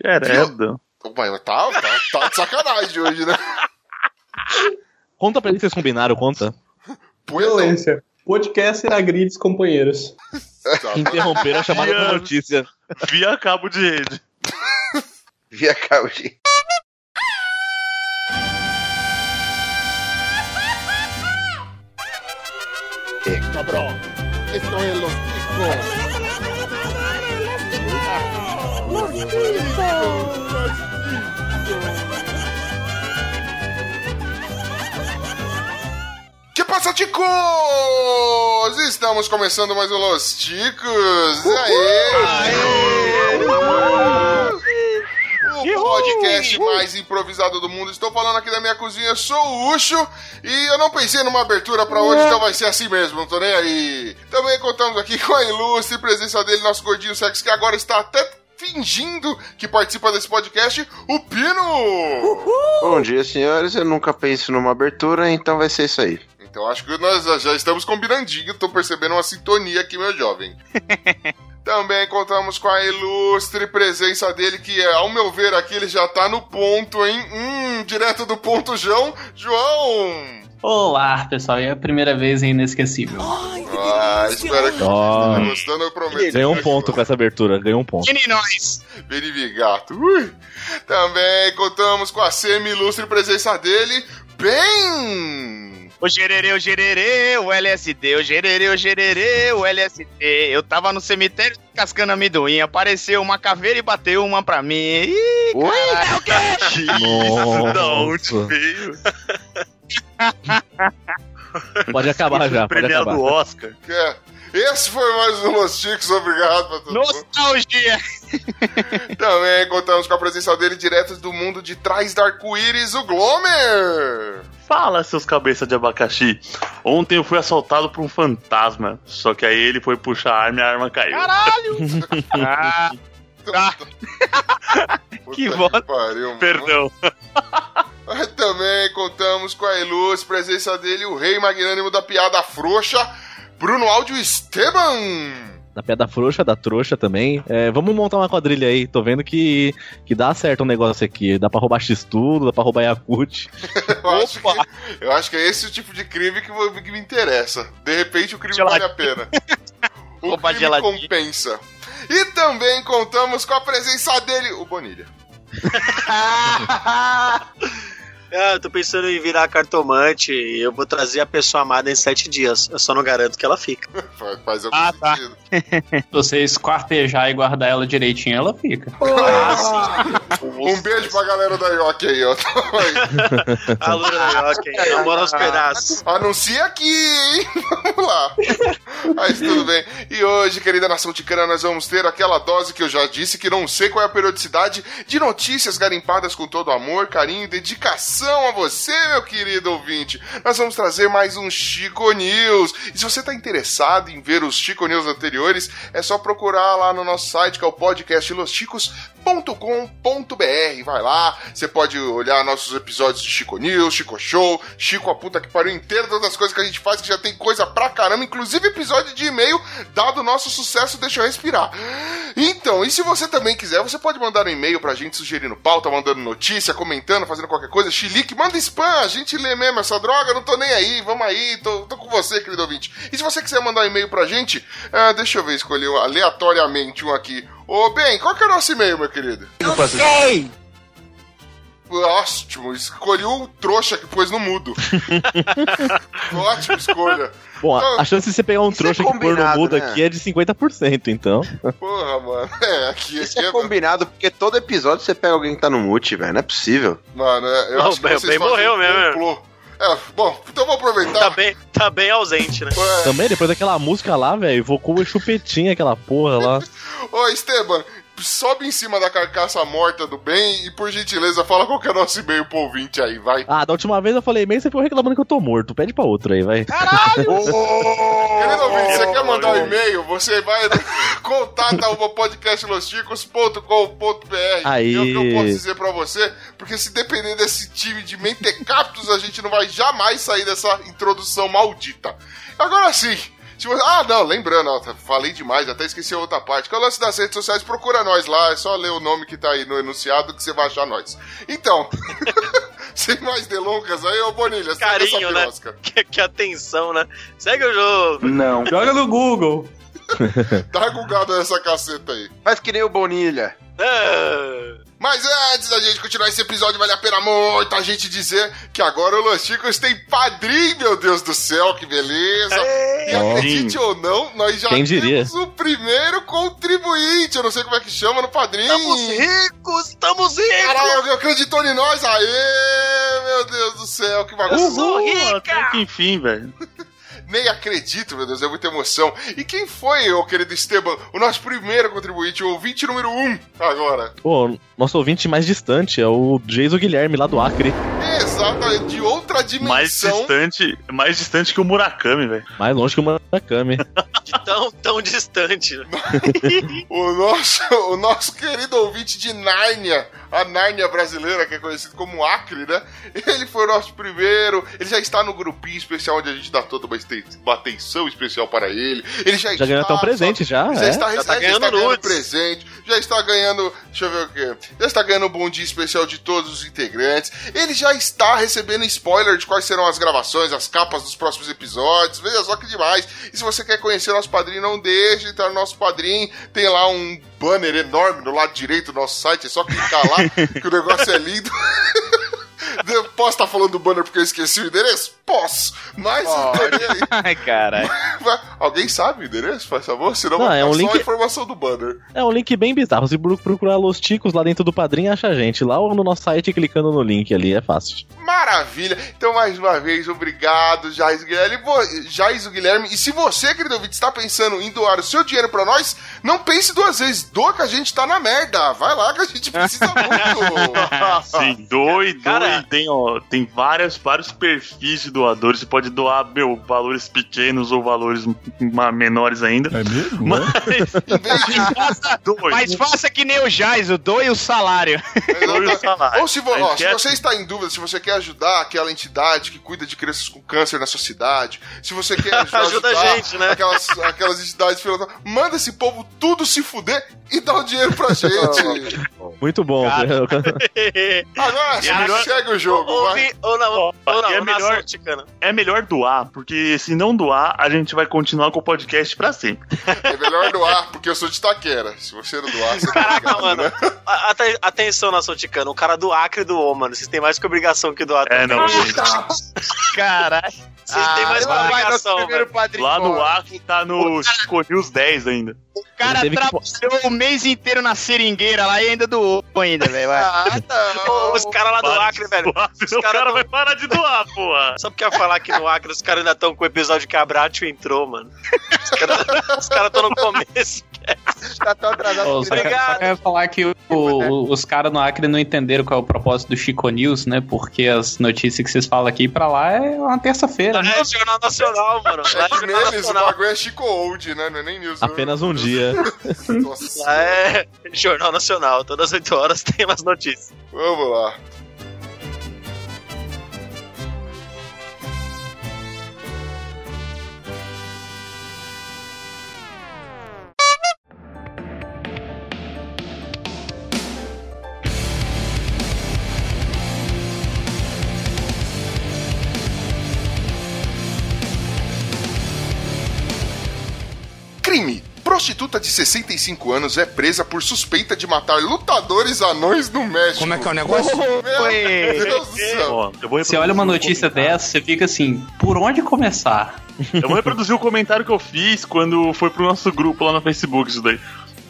Queredo. Mas tá, tá, tá de sacanagem hoje, né? Conta pra ele que vocês combinaram, conta. Violência. Podcast agrides companheiros. Interromperam a chamada da notícia. Via cabo de rede. Via cabo de. Cabrón. Esto es los chicos. Que passa, ticos? Estamos começando mais um Los Ticos. Aê! O podcast mais improvisado do mundo. Estou falando aqui da minha cozinha, sou o Ucho e eu não pensei numa abertura pra hoje, então vai ser assim mesmo, não tô nem aí. Também contamos aqui com a ilustre presença dele, nosso gordinho sexo, que agora está até fingindo que participa desse podcast, o Pino! Bom dia, senhores. Eu nunca penso numa abertura, então vai ser isso aí. Então acho que nós já estamos combinandinho, tô percebendo uma sintonia aqui, meu jovem. Também contamos com a ilustre presença dele, que é, ao meu ver aqui, ele já tá no ponto, hein? Hum, direto do ponto João, João! Olá, pessoal. É a primeira vez em Inesquecível. Ah, espero que esteja gostando, eu prometo. Ganhou um ponto com essa abertura, ganhou um ponto. nós! Benivigato. Ui. Também contamos com a semi-ilustre presença dele, bem... O gererê, o gererê, o LSD, o gererê, o gererê, o LSD. Eu tava no cemitério cascando amendoim, apareceu uma caveira e bateu uma pra mim. Ih, Oi? Isso, da onde Nossa. veio? Pode acabar já, pode Premiado acabar. Oscar. Que é. Esse foi mais um Los Chicos, obrigado pra todo mundo. nostalgia! Também contamos com a presença dele direto do mundo de trás da arco-íris, o Glomer! Fala, seus cabeças de abacaxi. Ontem eu fui assaltado por um fantasma. Só que aí ele foi puxar a arma e a arma caiu. Caralho! ah, Ah. Que voz. mano. Perdão. Aí Também contamos com a ilustre presença dele, o rei magnânimo da piada frouxa, Bruno Áudio Esteban! Da piada frouxa, da trouxa também. É, vamos montar uma quadrilha aí. Tô vendo que, que dá certo um negócio aqui. Dá pra roubar X-Tudo, dá pra roubar Yakut. Eu acho, que, eu acho que é esse o tipo de crime que, que me interessa. De repente o crime vale a pena. O Roubar crime geladinho. compensa. E também contamos com a presença dele, o Bonilha. Ah, eu tô pensando em virar cartomante e eu vou trazer a pessoa amada em sete dias. Eu só não garanto que ela fica. Faz, algum Ah, tá. sentido. Se você esquartejar e guardar ela direitinho, ela fica. Um beijo pra galera da Yoki aí, ó. Tamo aí. Alô, ok. Namora aos pedaços. Anuncia aqui, hein? Vamos lá. Mas tudo bem. E hoje, querida nação ticana, nós vamos ter aquela dose que eu já disse, que não sei qual é a periodicidade, de notícias garimpadas com todo amor, carinho e dedicação a você, meu querido ouvinte. Nós vamos trazer mais um Chico News. E se você está interessado em ver os Chico News anteriores, é só procurar lá no nosso site, que é o podcast Vai lá, você pode olhar nossos episódios de Chico News, Chico Show, Chico a puta que pariu inteira, todas as coisas que a gente faz, que já tem coisa pra caramba, inclusive episódio de e-mail, dado o nosso sucesso, deixa eu respirar. Então, e se você também quiser, você pode mandar um e-mail pra gente sugerindo pauta, mandando notícia, comentando, fazendo qualquer coisa, chilique, manda spam, a gente lê mesmo essa droga, não tô nem aí, vamos aí, tô, tô com você, querido ouvinte. E se você quiser mandar um e-mail pra gente, ah, deixa eu ver, escolher aleatoriamente um aqui. Ô, bem, qual que é o nosso e-mail, meu querido? Ótimo, escolhi o trouxa que pôs no mudo. Ótima escolha. Bom, a, a chance de você pegar um é trouxa que pôr no mudo né? aqui é de 50%, então. Porra, mano. É, aqui, Isso aqui é combinado, porque todo episódio você pega alguém que tá no mute, velho. Não é possível. Mano, é, eu Não, acho que bem- vocês bem fazem morreu um mesmo. complô. É, bom, então vou aproveitar. Tá bem, tá bem ausente, né? É, Também, depois daquela música lá, velho, invocou o chupetinha, aquela porra lá. Ô, Esteban, sobe em cima da carcaça morta do bem e, por gentileza, fala qual que é o nosso e-mail pro ouvinte aí, vai. Ah, da última vez eu falei e-mail, você ficou reclamando que eu tô morto. Pede pra outra aí, vai. Querido ouvinte, você quer mandar um e-mail? Você vai contata arroba podcastlosticos.com.br. Aí. É o que eu posso dizer pra você, porque se depender desse time de mentecaptos, a gente não vai jamais sair dessa introdução maldita. Agora sim, Você- Ah, não, lembrando, ó, tá- falei demais, até esqueci a outra parte. Que é o lance das redes sociais, procura nós lá, é só ler o nome que tá aí no enunciado que você vai achar nós. Então, sem mais delongas aí, ô Bonilha, segue essa Carinho, né? Que, que atenção, né? Segue o jogo. Não. Joga no Google. Dá gugado nessa caceta aí. Faz que nem o Bonilha. Ah, Mas antes da gente continuar esse episódio, vale a pena muito a gente dizer que agora o Los Chicos tem padrinho, meu Deus do céu, que beleza! E acredite ou não, nós já Quem diria? temos o primeiro contribuinte, eu não sei como é que chama no padrinho. Estamos ricos, estamos ricos! Caralho, alguém acreditou em nós? Aê, meu Deus do céu, que bagunça. sou rica! Até que enfim, velho. Nem acredito, meu Deus, é muita emoção. E quem foi, ô querido Esteban, o nosso primeiro contribuinte, o ouvinte número um agora? Pô, nosso ouvinte mais distante é o Jason Guilherme, lá do Acre. De outra Mais dimensão. distante, mais distante que o Murakami, velho. Mais longe que o Murakami. De tão, tão distante. O nosso, o nosso querido ouvinte de Nárnia, a Nárnia brasileira, que é conhecido como Acre, né? Ele foi o nosso primeiro. Ele já está no grupinho especial onde a gente dá toda uma atenção especial para ele. Ele já, Já ganhou até um está- presente, já. Já é. está, Já tá já ganhando está ganhando presente, já está ganhando. Deixa eu ver o quê? Já está ganhando um bom dia especial de todos os integrantes. Ele já está recebendo spoiler de quais serão as gravações, as capas dos próximos episódios. Veja só que demais. E se você quer conhecer nosso padrinho, não deixe de entrar no nosso padrinho. Tem lá um banner enorme no lado direito do nosso site. É só clicar lá que o negócio é lindo. Eu Posso estar falando do banner porque eu esqueci o endereço? Posso. Mas aí. Ai, caralho. Alguém sabe o endereço, faz favor? Senão Não, vai é um só link- a informação do banner. É um link bem bizarro. Se pro- procurar Los Ticos lá dentro do padrinho, acha a gente. Lá ou no nosso site, clicando no link ali, é fácil. Maravilha! Então, mais uma vez, obrigado, Jais Guilherme. Jais Guilherme. E se você, querido ouvinte, está pensando em doar o seu dinheiro pra nós, não pense duas vezes. Doa que a gente tá na merda. Vai lá que a gente precisa muito. Sim, doe, doe. Cara- Tem, ó, tem várias, vários perfis de doadores. Você pode doar, meu, valores pequenos ou valores ma- menores ainda. É mesmo? Mas. Mas faça que nem o Jais, o doe o salário. Doe o salário. Ou se, vo- A ó, se quer- você está em dúvida, se você quer ajudar aquela entidade que cuida de crianças com câncer na sua cidade, se você quer ajudar, Ajuda a ajudar gente, né? aquelas, aquelas entidades filantrópicas, manda esse povo tudo se fuder e dá o dinheiro pra gente. Muito bom. Agora, é melhor- segue o jogo, vai. Ouvi, ou não, Ó, ou não, e é melhor- ticana. É melhor doar, porque se não doar, a gente vai continuar com o podcast pra sempre. É melhor doar, porque eu sou de Taquera. Se você não doar, você tá Caraca, ligado, mano. né? A- ate- Atenção, nação ticana. O cara do Acre doou, mano. Vocês têm mais que obrigação que doar. É, não, gente. Caralho. Vocês têm mais que Ah, vai nosso obrigação. Lá no. Acre tá no Chico News 10 ainda. O cara teve que- trabalhou o mês inteiro na seringueira lá e ainda doou ainda, velho. vai. Ah, não. Os caras lá do Acre, velho. doar, senão o caras cara não- vai parar de doar, porra. Só porque eu ia falar que no Acre os caras ainda estão com o episódio que a Bratio entrou, mano. Os caras estão no começo. Tá tão atrasado. Ô, só, Obrigado. só quero falar que o- o- os caras no Acre não entenderam qual é o propósito do Chico News, né? Porque as notícias que vocês falam aqui pra lá é uma terça-feira, né? É Jornal Nacional, mano. Lá é É Jornal neles o bagulho é Chico Old, né? Não é nem news. Apenas um dia. Nossa. Lá é Jornal Nacional. Todas as 8 horas tem umas notícias. Vamos lá. Prostituta de 65 anos é presa por suspeita de matar lutadores anões no México. Como é que é o negócio? Meu Deus do céu. Você olha uma notícia um comentário. dessa, você fica assim, por onde começar? Eu vou reproduzir o comentário que eu fiz quando foi pro nosso grupo lá no Facebook, isso daí.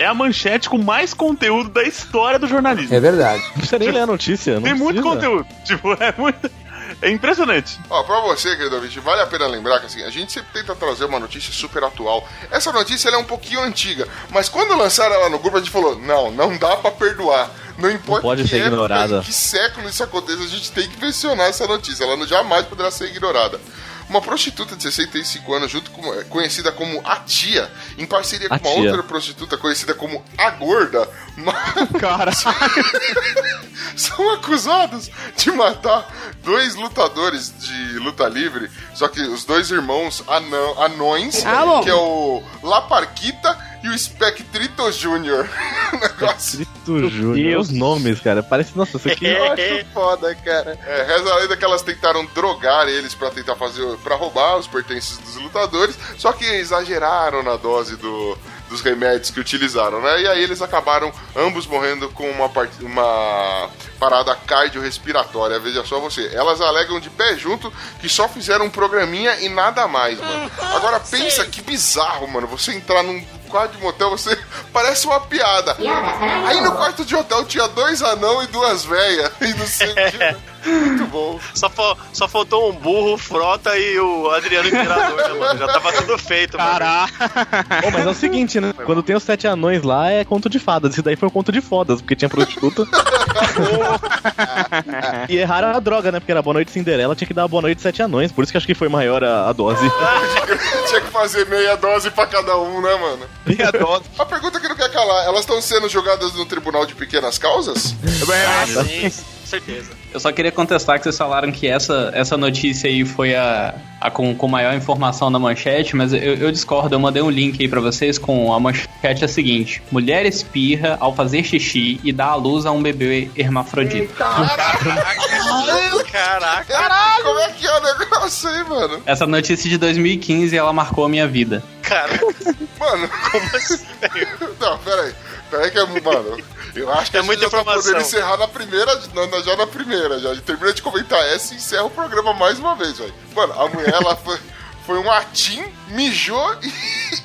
É a manchete com mais conteúdo da história do jornalismo. verdade. Não precisa nem ler a notícia. não Tem muito precisa. conteúdo. Tipo, é muito. É impressionante. Ó, pra você, querido ouvinte, vale a pena lembrar que assim, a gente sempre tenta trazer uma notícia super atual. Essa notícia ela é um pouquinho antiga, mas quando lançaram ela no grupo, a gente falou: não, não dá pra perdoar. Não importa pode que ser época, ignorada. que século isso aconteça, a gente tem que mencionar essa notícia. Ela não- jamais poderá ser ignorada. Uma prostituta de 65 anos, junto com, é, conhecida como a tia, em parceria com A uma tia. outra prostituta conhecida como a gorda, Cara. são acusados de matar dois lutadores de luta livre. Só que os dois irmãos anão, anões, Ah, que é o Laparquita e o Spectrito Jr. Negócio. Trito Júnior. Os nomes, cara. Parece, nossa, isso aqui. Eu acho foda, cara. É, reza a lenda que elas tentaram drogar eles pra tentar fazer. para roubar os pertences dos lutadores, só que exageraram na dose do- dos remédios que utilizaram, né? E aí eles acabaram ambos morrendo com uma, part- uma parada cardiorrespiratória. Veja só você. Elas alegam de pé junto que só fizeram um programinha e nada mais, mano. Agora pensa que bizarro, mano. Você entrar num quarto de motel, você parece uma piada. Aí no quarto de hotel tinha dois anão e duas velhas. E não sei o que. Muito bom. Só, só faltou um burro, frota e o Adriano Imperador, né, mano? Já tava tudo feito, mano. Bom, mas é o seguinte, né? Quando tem os sete anões lá, é conto de fadas. Esse daí foi um conto de fodas, porque tinha prostituta. e erraram a droga, né? Porque era Boa Noite Cinderela, tinha que dar Boa Noite Sete Anões. Por isso que acho que foi maior a, a dose. Tinha que fazer meia dose pra cada um, né, mano? Meia dose. A pergunta que não quer calar: elas estão sendo julgadas no tribunal de pequenas causas? Ah, sim, certeza. Eu só queria contestar que vocês falaram que essa, essa notícia aí foi a, a com, com maior informação na manchete, mas eu, eu discordo. Eu mandei um link aí pra vocês com a manchete é a seguinte: Mulher espirra ao fazer xixi e dá à luz a um bebê hermafrodita. Caraca. Caralho! Como é que é o negócio aí, mano? Essa notícia de 2015 ela marcou a minha vida. Cara, Mano, como assim? não, peraí. Peraí que é. Mano, eu acho que É a gente muita já tá informação. podendo encerrar na primeira. na- na- já na primeira. Já termina de comentar essa e encerra o programa mais uma vez, velho. Mano, a mulher, ela foi. Foi um atim, mijou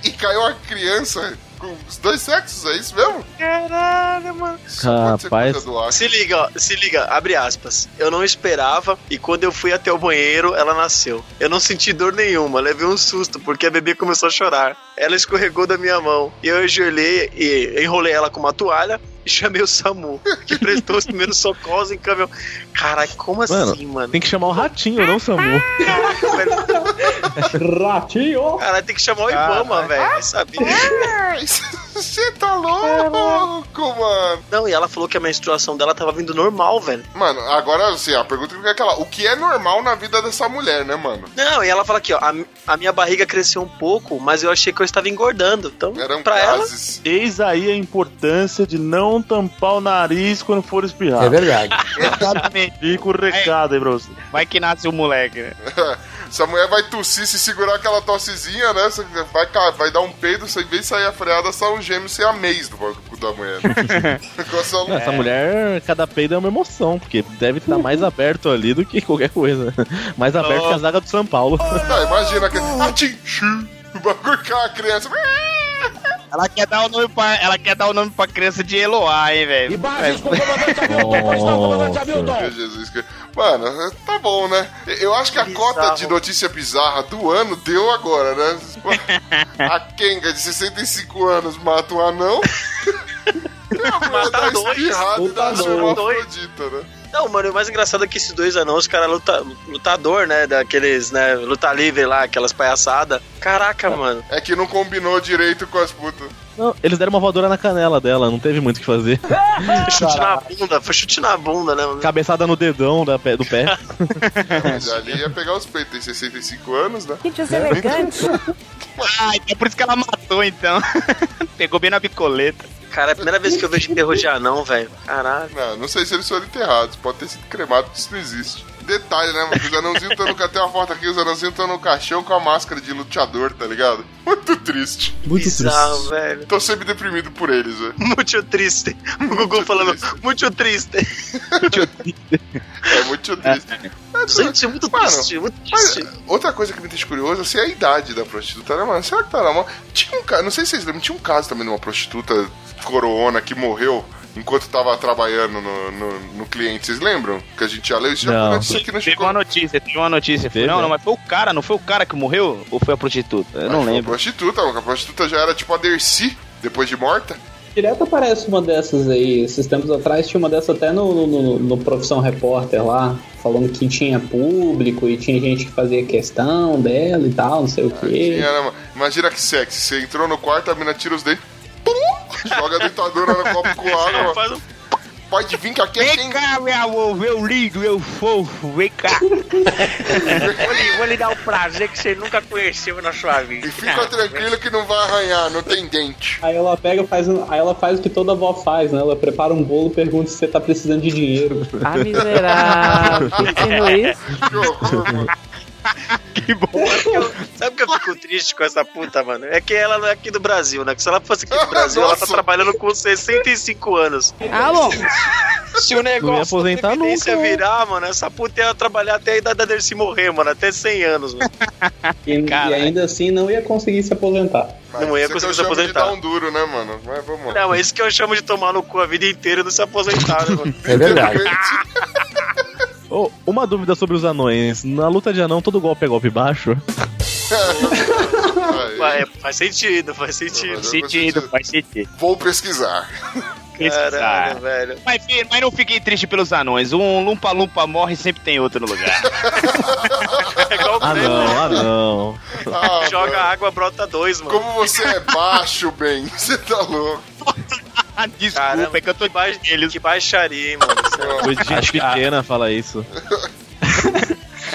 e, e caiu uma criança com os dois sexos, é isso mesmo? Caralho, mano. Isso pode ser Rapaz. coisa do ar. Se liga, ó, se liga, abre aspas. Eu não esperava e quando eu fui até o banheiro, ela nasceu. Eu não senti dor nenhuma, levei um susto porque a bebê começou a chorar. Ela escorregou da minha mão e eu ajoelhei e enrolei ela com uma toalha chamei o SAMU, que prestou os primeiros socorros em caminhão. Caralho, como Mano, assim, mano? Tem que chamar o ratinho, não o Samu. Caraca, velho. Ratinho! Caralho, tem que chamar o Ibama, velho. Vai saber. Ai, Você tá louco, mano. Não, e ela falou que a menstruação dela tava vindo normal, velho. Mano, agora assim, a pergunta que é aquela: o que é normal na vida dessa mulher, né, mano? Não, e ela fala aqui, ó, a, a minha barriga cresceu um pouco, mas eu achei que eu estava engordando. Então, Eram pra ela, gases. Eis aí a importância de não tampar o nariz quando for espirrar. É verdade. Exatamente. Fica o recado aí pra você. Vai que nasce o moleque, né? Essa mulher vai tossir, se segurar aquela tossezinha, né? Você vai, vai dar um peido, você, em vez de sair a freada, sai um gêmeo sem a mês do bagulho da mulher. Negócio Não, Essa mulher, cada peido é uma emoção, porque deve estar mais aberto ali do que qualquer coisa. Mais aberto que a zaga do São Paulo. Não, imagina que. Chu, o bagulho com a criança. Ela quer dar o nome pra, ela quer dar o nome pra criança de Eloá, hein, velho? Imagens com o comandante Hamilton, pois não, comandante Hamilton. Meu Jesus, que- Mano, tá bom, né? Eu acho que a Bizarro. cota de notícia bizarra do ano deu agora, né? A Kenga de 65 anos mata um anão. E a mulher dá dois. espirrada e dá uma afrodita, né? Não, mano, o mais engraçado é que esses dois anãos, os caras luta, lutador, né? Daqueles, né? Luta livre lá, aquelas palhaçadas. Caraca, mano. É que não combinou direito com as putas. Não, eles deram uma voadora na canela dela, não teve muito o que fazer. Foi chute na bunda, foi chute na bunda, né? Cabeçada no dedão da pé- do pé. Mas ali ia pegar os peitos, tem 65 anos, né? Que deselegante. Ah, é por isso que ela matou, então. Pegou bem na bicoleta. Cara, é a primeira vez que eu vejo enterro de anão, velho. Caralho. Não, não sei se eles foram enterrados, pode ter sido cremado, isso não existe. Detalhe, né, mano? Os anãozinhos estão no. Tem uma foto aqui, os anãozinhos estão no caixão com a máscara de luteador, tá ligado? Muito triste. Muito Bizarro, velho. Tô sempre deprimido por eles, velho. Muito triste. O Gugu falando, triste. muito triste. É muito triste. Gente, muito Mano, triste, muito Mas triste. outra coisa que me deixa curioso assim, é a idade da prostituta, né, mano? Será que tá na mão? Tinha um caso, não sei se vocês lembram, tinha um caso também de uma prostituta coroona que morreu enquanto tava trabalhando no, no, no cliente. Vocês lembram? Que a gente já leu isso já Não. aqui no Teve Chico. uma notícia, teve uma notícia. Teve, não, né? não, mas foi o cara, não foi o cara que morreu? Ou foi a prostituta? Eu não Mas foi lembro. A prostituta, a prostituta já era tipo a Dercy, depois de morta. Direto aparece uma dessas aí. Esses tempos atrás tinha uma dessas até no, no, no- no Profissão Repórter lá, falando que tinha público e tinha gente que fazia questão dela e tal, não sei o quê. Tinha, né, mano? Imagina que sexy. Você entrou no quarto, a mina tira os dentes, joga a dentadura no copo com água. Faz um pode vir que aqui é Vem quem... cá, meu amor, meu lindo, meu fofo, vem cá. Vou lhe, vou lhe dar um prazer que você nunca conheceu na sua vida. E fica tranquilo que não vai arranhar, não tem dente. Aí ela pega e faz, um- aí ela faz o que toda avó faz, né? Ela prepara um bolo e pergunta se você tá precisando de dinheiro. Ah, miserável. Ensinou isso? Mano. Sabe o que eu fico triste com essa puta, mano? É que ela não é aqui do Brasil, né? Que se ela fosse aqui do Brasil, ela tá trabalhando com 65 anos. Ah, bom. Se o negócio aposentar da Previdência nunca, virar, mano, essa puta ia trabalhar até a idade da Dercy morrer, mano. Até 100 anos, mano. E, e ainda assim não ia conseguir se aposentar. Mas Não ia isso conseguir que se chamo de aposentar. dar um duro, né, mano? Mas vamos lá. Não, é isso que eu chamo de tomar no cu a vida inteira e não se aposentar, né, mano? É verdade. Ô, uma dúvida sobre os anões. Na luta de anão, todo golpe é golpe baixo? Vai, faz sentido, faz sentido. Eu Sentido, faz sentido. Vou pesquisar. Caralho, velho. Mas, mas não fiquem tristes pelos anões. Um lumpa-lumpa morre e sempre tem outro no lugar. É igual o Ah não, ah não. Ah, Joga mano. água, brota dois, mano. Como você é baixo, bem. Você tá louco. Ah, Desculpa, Caramba, é que eu tô que, ba que baixaria, hein, mano. Coisa de gente pequena fala isso.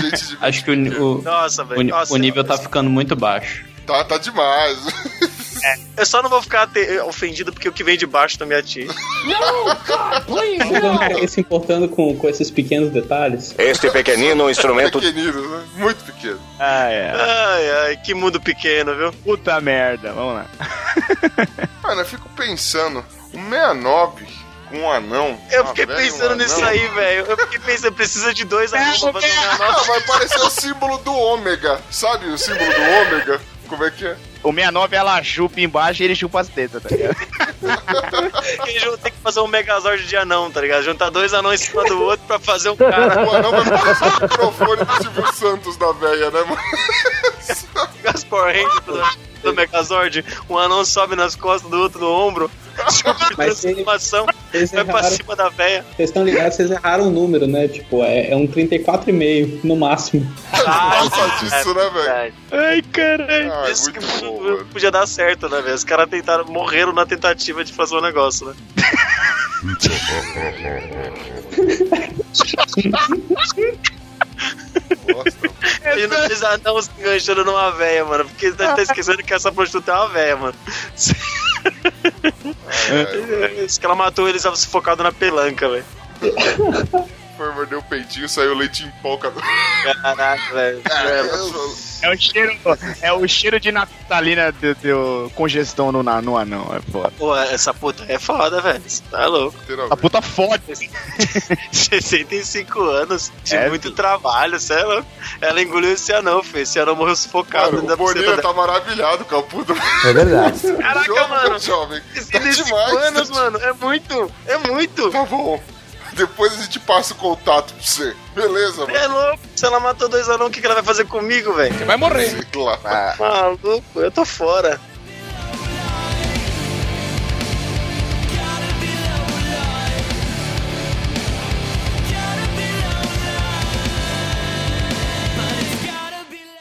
Gente de... Acho que o, o, Nossa, o, velho. Nossa, o nível tá ficando muito baixo. Tá, tá demais. Eu só não vou ficar te- ofendido porque o que vem de baixo não me atinge. Não querem se importando com, com esses pequenos detalhes? Este pequenino instrumento Pequenino, né? Muito pequeno. Ah, é. Ai, ai, que mundo pequeno, viu? Puta merda, vamos lá. Mano, eu fico pensando, 69 com um anão. Eu uma fiquei velha e um pensando nisso anão. aí, velho. Eu fiquei pensando, precisa de dois anões pra fazer Ah, nova. vai parecer o símbolo do ômega. Sabe o símbolo do ômega? Como é que é? O 69 ela chupa embaixo e ele chupa as tetas, tá ligado? Eles vão ter que fazer um Megazord de anão, tá ligado? Juntar dois anões em cima do outro pra fazer um cara. O anão vai parecer o microfone do Silvio Santos da velha, né, mano? As Power Rangers do, do Megazord. Um anão sobe nas costas do outro no ombro. Mas transformação. Vocês Vai pra erraram, cima da véia. vocês estão ligados, vocês erraram o número, né? Tipo, é, é um 34,5 no máximo. Nossa disso, né, velho? Ai, caralho. Ai, Isso que muito bom, podia- dar certo, né, velho? Os caras tentaram, morreram na tentativa de fazer o negócio, né? Nossa, Imagina eles anãos se enganchando numa véia, mano. Porque tá tá esquecendo que essa prostituta é uma véia, mano. Diz que ela matou eles sufocado na pelanca, velho. foi morder o peitinho, saiu leite em pó. cara. Caraca, velho. É o cheiro, é o cheiro de naftalina do, do congestão no, na- no anão, é foda. Pô, essa puta é foda, velho. Você tá louco. A puta foda. 65 anos de É, muito trabalho, cê é louco. Ela engoliu esse anão, filho. Esse anão morreu sufocado. Mano, o Boninho tá maravilhado com a puta. É verdade. Caraca, jovem, mano. jovem. Tá 65 demais. anos, mano. É muito. É muito. Tá bom. Depois a gente passa o contato pra você. Beleza, mano? É louco. Se ela matou dois anãos, o que, ela vai fazer comigo, velho? Vai morrer. Sei lá. Maluco, eu tô fora.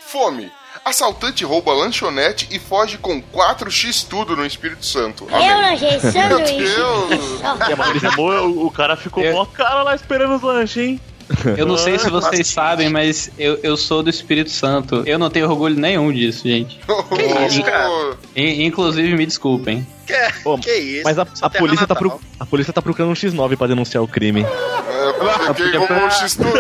Fome. Assaltante rouba lanchonete e foge com 4x tudo no Espírito Santo. Eu Amém. lanchei Meu sanduíche. Deus! Maurícia Boa, o, o cara ficou Eu- mó cara lá esperando os lanches, hein? Eu não sei se vocês sabem, mas eu, eu sou do Espírito Santo. Eu não tenho orgulho nenhum disso, gente. Que isso, cara? Inclusive, me desculpem. Que, Pô, que isso? Mas a, a terra polícia tá pro- a polícia tá procurando um X9 pra denunciar o crime. É, porque roubou o X tudo.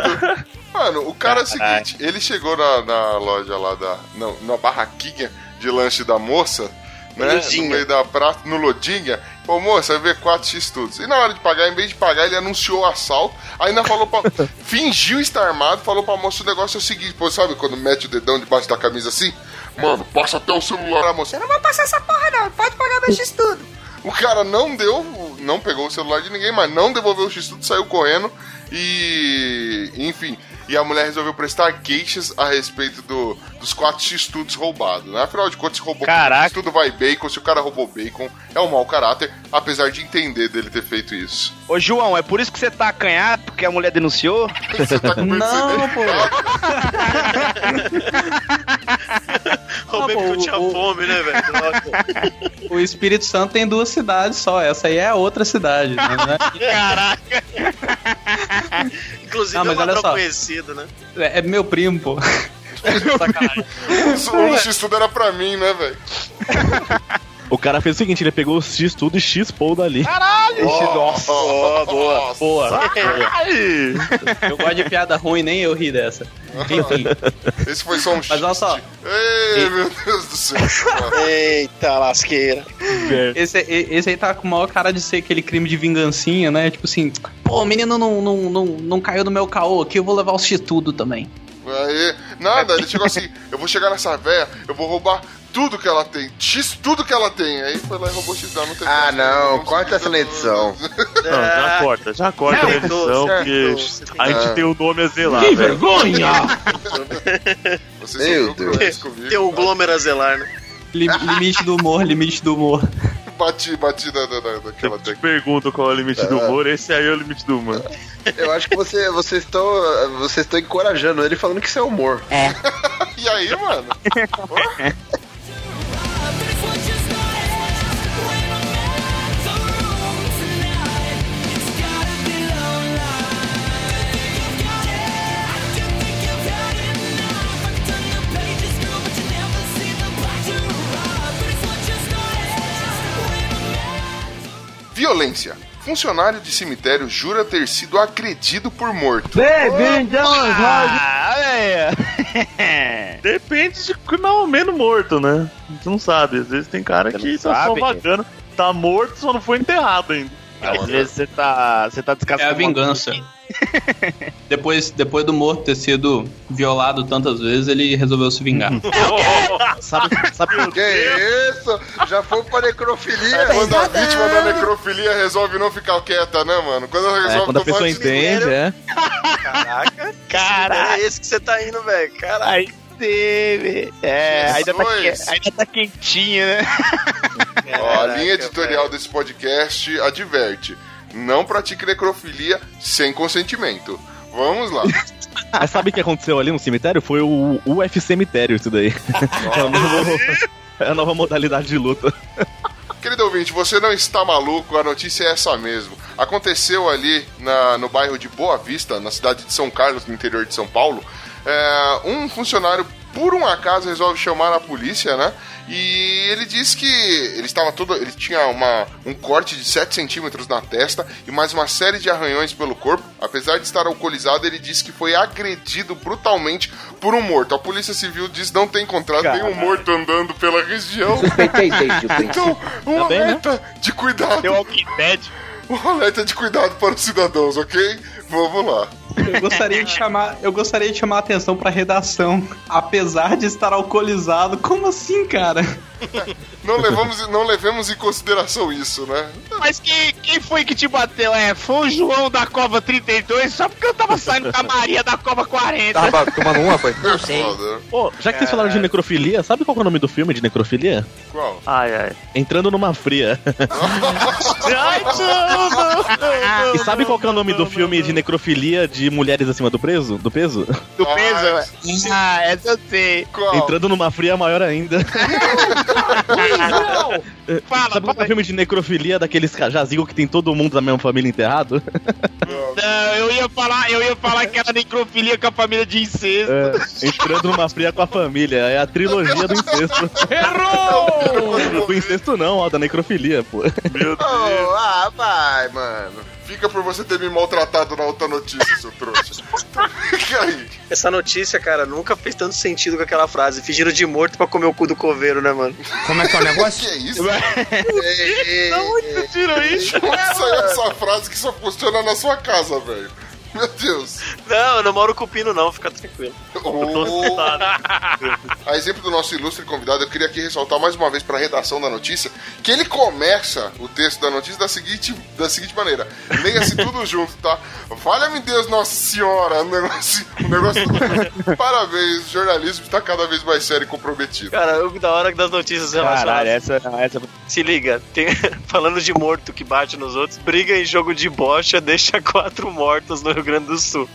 Mano, o cara é o seguinte, ele chegou na, na loja lá da. Não, na barraquinha de lanche da moça, né? Lodinha. No meio da praça, no Lodinha. Pô, moça, vai ver 4x tudo. E na hora de pagar, em vez de pagar, ele anunciou o assalto. Ainda falou pra. fingiu estar armado, falou pra moça: o negócio é o seguinte, pô, sabe quando mete o dedão debaixo da camisa assim? Mano, passa até o celular. A moça, eu não vou passar essa porra, não, pode pagar meu X tudo. O cara não deu, não pegou o celular de ninguém, mas não devolveu o X-Tudo, saiu correndo e. Enfim. E a mulher resolveu prestar queixas a respeito do, dos quatro X-Tudos roubados, né? Afinal de contas, se roubou Caraca. tudo vai bacon, se o cara roubou bacon, é um mau caráter, apesar de entender dele ter feito isso. Ô, João, é por isso que você tá acanhado, porque a mulher denunciou? Você tá com Não, pô. Roubei Ah, porque eu tinha fome, né, velho? O Espírito Santo tem duas cidades só. Essa aí é a outra cidade. Né? É- Caraca. Inclusive Ah, é mas um olha só. Conhecido, né? É, é meu primo, pô. Sacanagem. O X-Tudo era pra mim, né, velho? O cara fez o seguinte, ele pegou o X tudo e X pou dali. Nossa, Boa, boa. Boa. Ai! Eu gosto de piada ruim, nem eu ri dessa. Enfim. Esse foi só um Mas olha só, Ei, meu Deus do céu. Eita lasqueira. esse, esse aí tá com o maior cara de ser aquele crime de vingancinha, né? Tipo assim, pô, o menino não, não, não, não caiu no meu caô aqui, eu vou levar o X tudo também. Aí, nada, ele chegou assim, eu vou chegar nessa véia, eu vou roubar tudo que ela tem, X tudo que ela tem. Aí foi lá e roubou X, não, não tem Ah, não, vamos corta essa na edição. Não, já corta, já corta a edição, porque a gente Ah. tem o nome a zelar, Que velho. vergonha! Vocês Meu são Deus. comigo. Tem o Glomer a zelar, né? Li- limite do humor, limite do humor. Bati, bati da, da, da- daquela Te pergunto qual é o limite do humor, esse aí é o limite do humor. Eu acho que você, vocês estão vocês estão encorajando ele falando que isso é humor. E aí, mano? Violência. Funcionário de cemitério jura ter sido agredido por morto. Ah, velho. Depende de que não menos morto, né? A gente não sabe. Às vezes tem cara que tá só vagando. Tá morto, só não foi enterrado ainda. Às vezes você tá, você tá É descascando. a vingança. depois, depois do morto ter sido violado tantas vezes, ele resolveu se vingar. Sabe, sabe Que isso? Já foi pra necrofilia. Quando a vítima da necrofilia resolve não ficar quieta, né, mano? Quando ela é, resolve quando a pessoa entende, é. Caraca. Caraca. É esse que você tá indo, velho. Caralho. Aí teve. É, ainda tá, ainda tá quentinho, né? Ó, a linha editorial desse podcast adverte: não pratique necrofilia sem consentimento. Vamos lá. Mas sabe o que aconteceu ali no cemitério? Foi o UFC cemitério, isso daí. É a nova- É a nova modalidade de luta. Querido ouvinte, você não está maluco, a notícia é essa mesmo. Aconteceu ali na- no bairro de Boa Vista, na cidade de São Carlos, no interior de São Paulo. É, um funcionário, por um acaso, resolve chamar a polícia, né? E ele disse que ele estava todo. Ele tinha uma, um corte de 7 centímetros na testa e mais uma série de arranhões pelo corpo. Apesar de estar alcoolizado, ele disse que foi agredido brutalmente por um morto. A polícia civil diz não ter encontrado nenhum morto andando pela região. Suspeitei desde o princípio. Então, um Tá bem, né? alerta de cuidado. Deu. Um alerta de cuidado para os cidadãos, ok? Vamos lá. Eu gostaria de chamar, eu gostaria de chamar a atenção pra redação. Apesar de estar alcoolizado, como assim, cara? Não, levamos, não levemos em consideração isso, né? Mas quem, quem foi que te bateu? É, foi o João da Cova 32, só porque eu tava saindo com a Maria da Cova 40. Tava tomando uma, foi? É foda. Pô, já que vocês falaram de necrofilia, sabe qual é o nome do filme de necrofilia? Qual? Ai, ai. Entrando numa fria. Ai, não, não, não, E sabe qual que é o nome do filme de necrofilia de mulheres acima do peso? Do peso? Do peso? Ah, essa eu sei. Qual? Entrando numa fria maior ainda. Fala, Sabe qual é o filme de necrofilia daqueles jazigo que tem todo mundo da mesma família enterrado? Não, eu ia falar, eu ia falar que era necrofilia com a família de incesto. É, entrando numa fria com a família. É a trilogia do incesto. Errou! do incesto não, ó, da necrofilia, pô. Meu Deus. Oh, ah, vai, mano. Fica por você ter me maltratado na outra notícia, seu trouxa. Fica aí. Essa notícia, cara, nunca fez tanto sentido com aquela frase. Fingiram de morto pra comer o cu do coveiro, né, mano? Como é que é o negócio? Que é isso? Onde tirou isso? Onde saiu essa frase que só funciona na sua casa, velho? Meu Deus. Não, eu não moro com o Pino, não, fica tranquilo. Oh. A exemplo do nosso ilustre convidado, eu queria aqui ressaltar mais uma vez para a redação da notícia que ele começa o texto da notícia da seguinte, da seguinte maneira: leia-se tudo junto, tá? Valha-me Deus, Nossa Senhora! Um negócio. Um negócio Parabéns, o jornalismo está cada vez mais sério e comprometido. Cara, o da hora das notícias Caralho, relacionadas. essa, essa. Se liga, tem- falando de morto que bate nos outros, briga em jogo de bocha deixa quatro mortos no Rio Grande do Sul.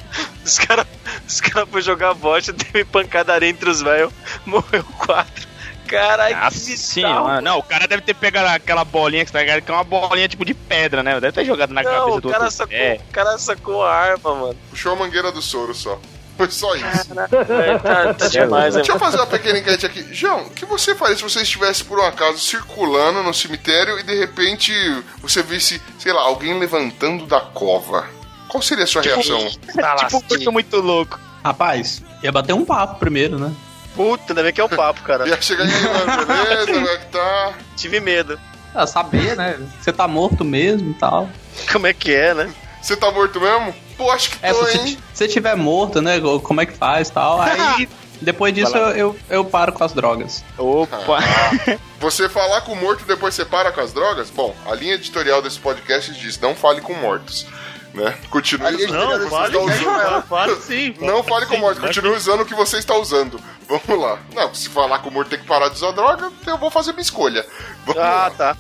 Os caras Os caras foram jogar bosta, teve pancadaria entre os velhos, morreu quatro. Caralho, bizarro. Não, o cara deve ter pegado aquela bolinha que você tá ligado, que é uma bolinha tipo de pedra, né? Deve ter jogado na Não, cabeça o do cara, outro. sacou, É. o cara sacou a arma, mano. Puxou a mangueira do soro só. Foi só isso. É, tá, tá demais, né? Deixa eu fazer uma pequena enquete aqui. João, o que você faria se você estivesse por um acaso circulando no cemitério e de repente você visse, sei lá, alguém levantando da cova? Qual seria a sua reação? tipo, muito, muito louco. Rapaz, ia bater um papo primeiro, né? Puta, ainda bem que é um papo, cara. Ia chegar aí, mano, beleza, como é que tá? Tive medo. Ah, saber, né? Você tá morto mesmo e tal. Como é que é, né? Você tá morto mesmo? Pô, acho que É, tô, se hein? você se tiver morto, né? Como é que faz e tal. Aí, depois disso, eu, eu, eu paro com as drogas. Opa! Você falar com o morto e depois você para com as drogas? Bom, a linha editorial desse podcast diz: não fale com mortos. Né? Continue usando o que Não, está usando. vale sim. Não fale com vale continue usando o que você está usando. Vamos lá. Não, se falar com o morto tem que parar de usar droga, eu vou fazer minha escolha. Vamos Ah, lá. tá.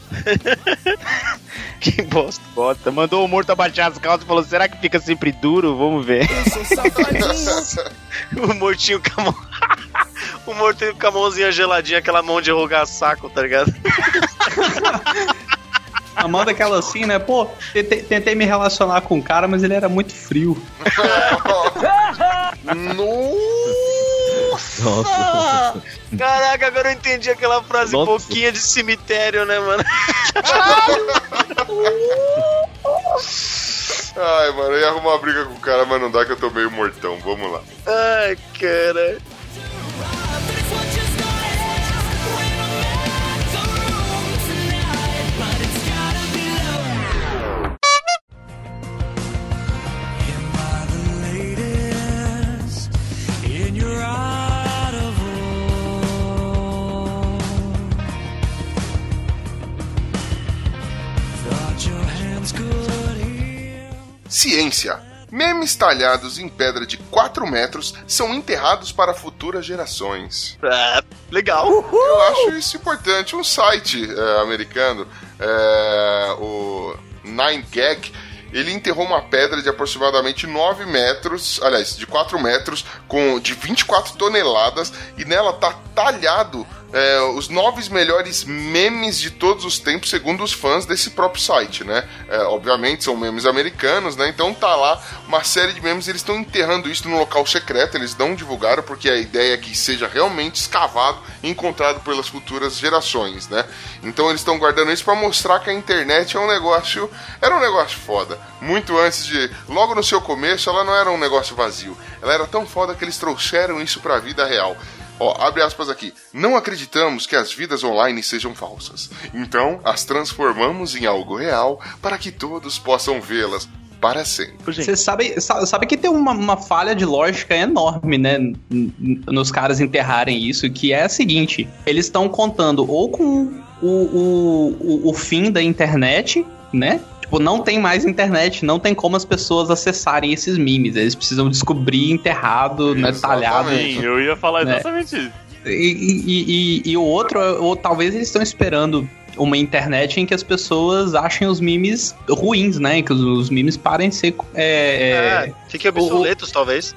que bosta. Bota. Mandou o morto abaixar as calças e falou: será que fica sempre duro? Vamos ver. O mortinho com a mão. o mortinho com a mãozinha geladinha, aquela mão de rogar saco, tá ligado? Ah, Manda aquela assim, né? Pô, tentei, tentei me relacionar com o cara, mas ele era muito frio. Nossa. Caraca, agora eu entendi aquela frase Nossa. pouquinha de cemitério, né, mano? Ai, mano, eu ia arrumar uma briga com o cara, mas não dá que eu tô meio mortão. Vamos lá. Ai, cara. Ciência. Memes talhados em pedra de 4 metros são enterrados para futuras gerações. Ah, legal. Eu acho isso importante. Um site é, americano, é, o 9gag, ele enterrou uma pedra de aproximadamente 9 metros, aliás, de 4 metros, com de 24 toneladas, e nela tá talhado é, os nove melhores memes de todos os tempos, segundo os fãs desse próprio site, né? É, obviamente são memes americanos, né? Então tá lá uma série de memes, eles estão enterrando isso no local secreto, eles não divulgaram, porque a ideia é que seja realmente escavado e encontrado pelas futuras gerações, né? Então eles estão guardando isso para mostrar que a internet é um negócio. Era um negócio foda. Muito antes de. Logo no seu começo, ela não era um negócio vazio. Ela era tão foda que eles trouxeram isso pra vida real. Ó, abre aspas aqui. Não acreditamos que as vidas online sejam falsas. Então, as transformamos em algo real para que todos possam vê-las para sempre. Você sabe, sa- sabe que tem uma, uma falha de lógica enorme, né? Nos caras enterrarem isso, que é a seguinte: eles estão contando ou com o, o, o, o fim da internet, né? Tipo, não tem mais internet, não tem como as pessoas acessarem esses memes. Eles precisam descobrir enterrado, né? Talhado. Sim, eu ia falar né? exatamente isso. E, e, e, e o outro, ou talvez eles estão esperando uma internet em que as pessoas achem os memes ruins, né? Que os, os memes parem de ser. É, É, é... fiquem obsoletos, talvez.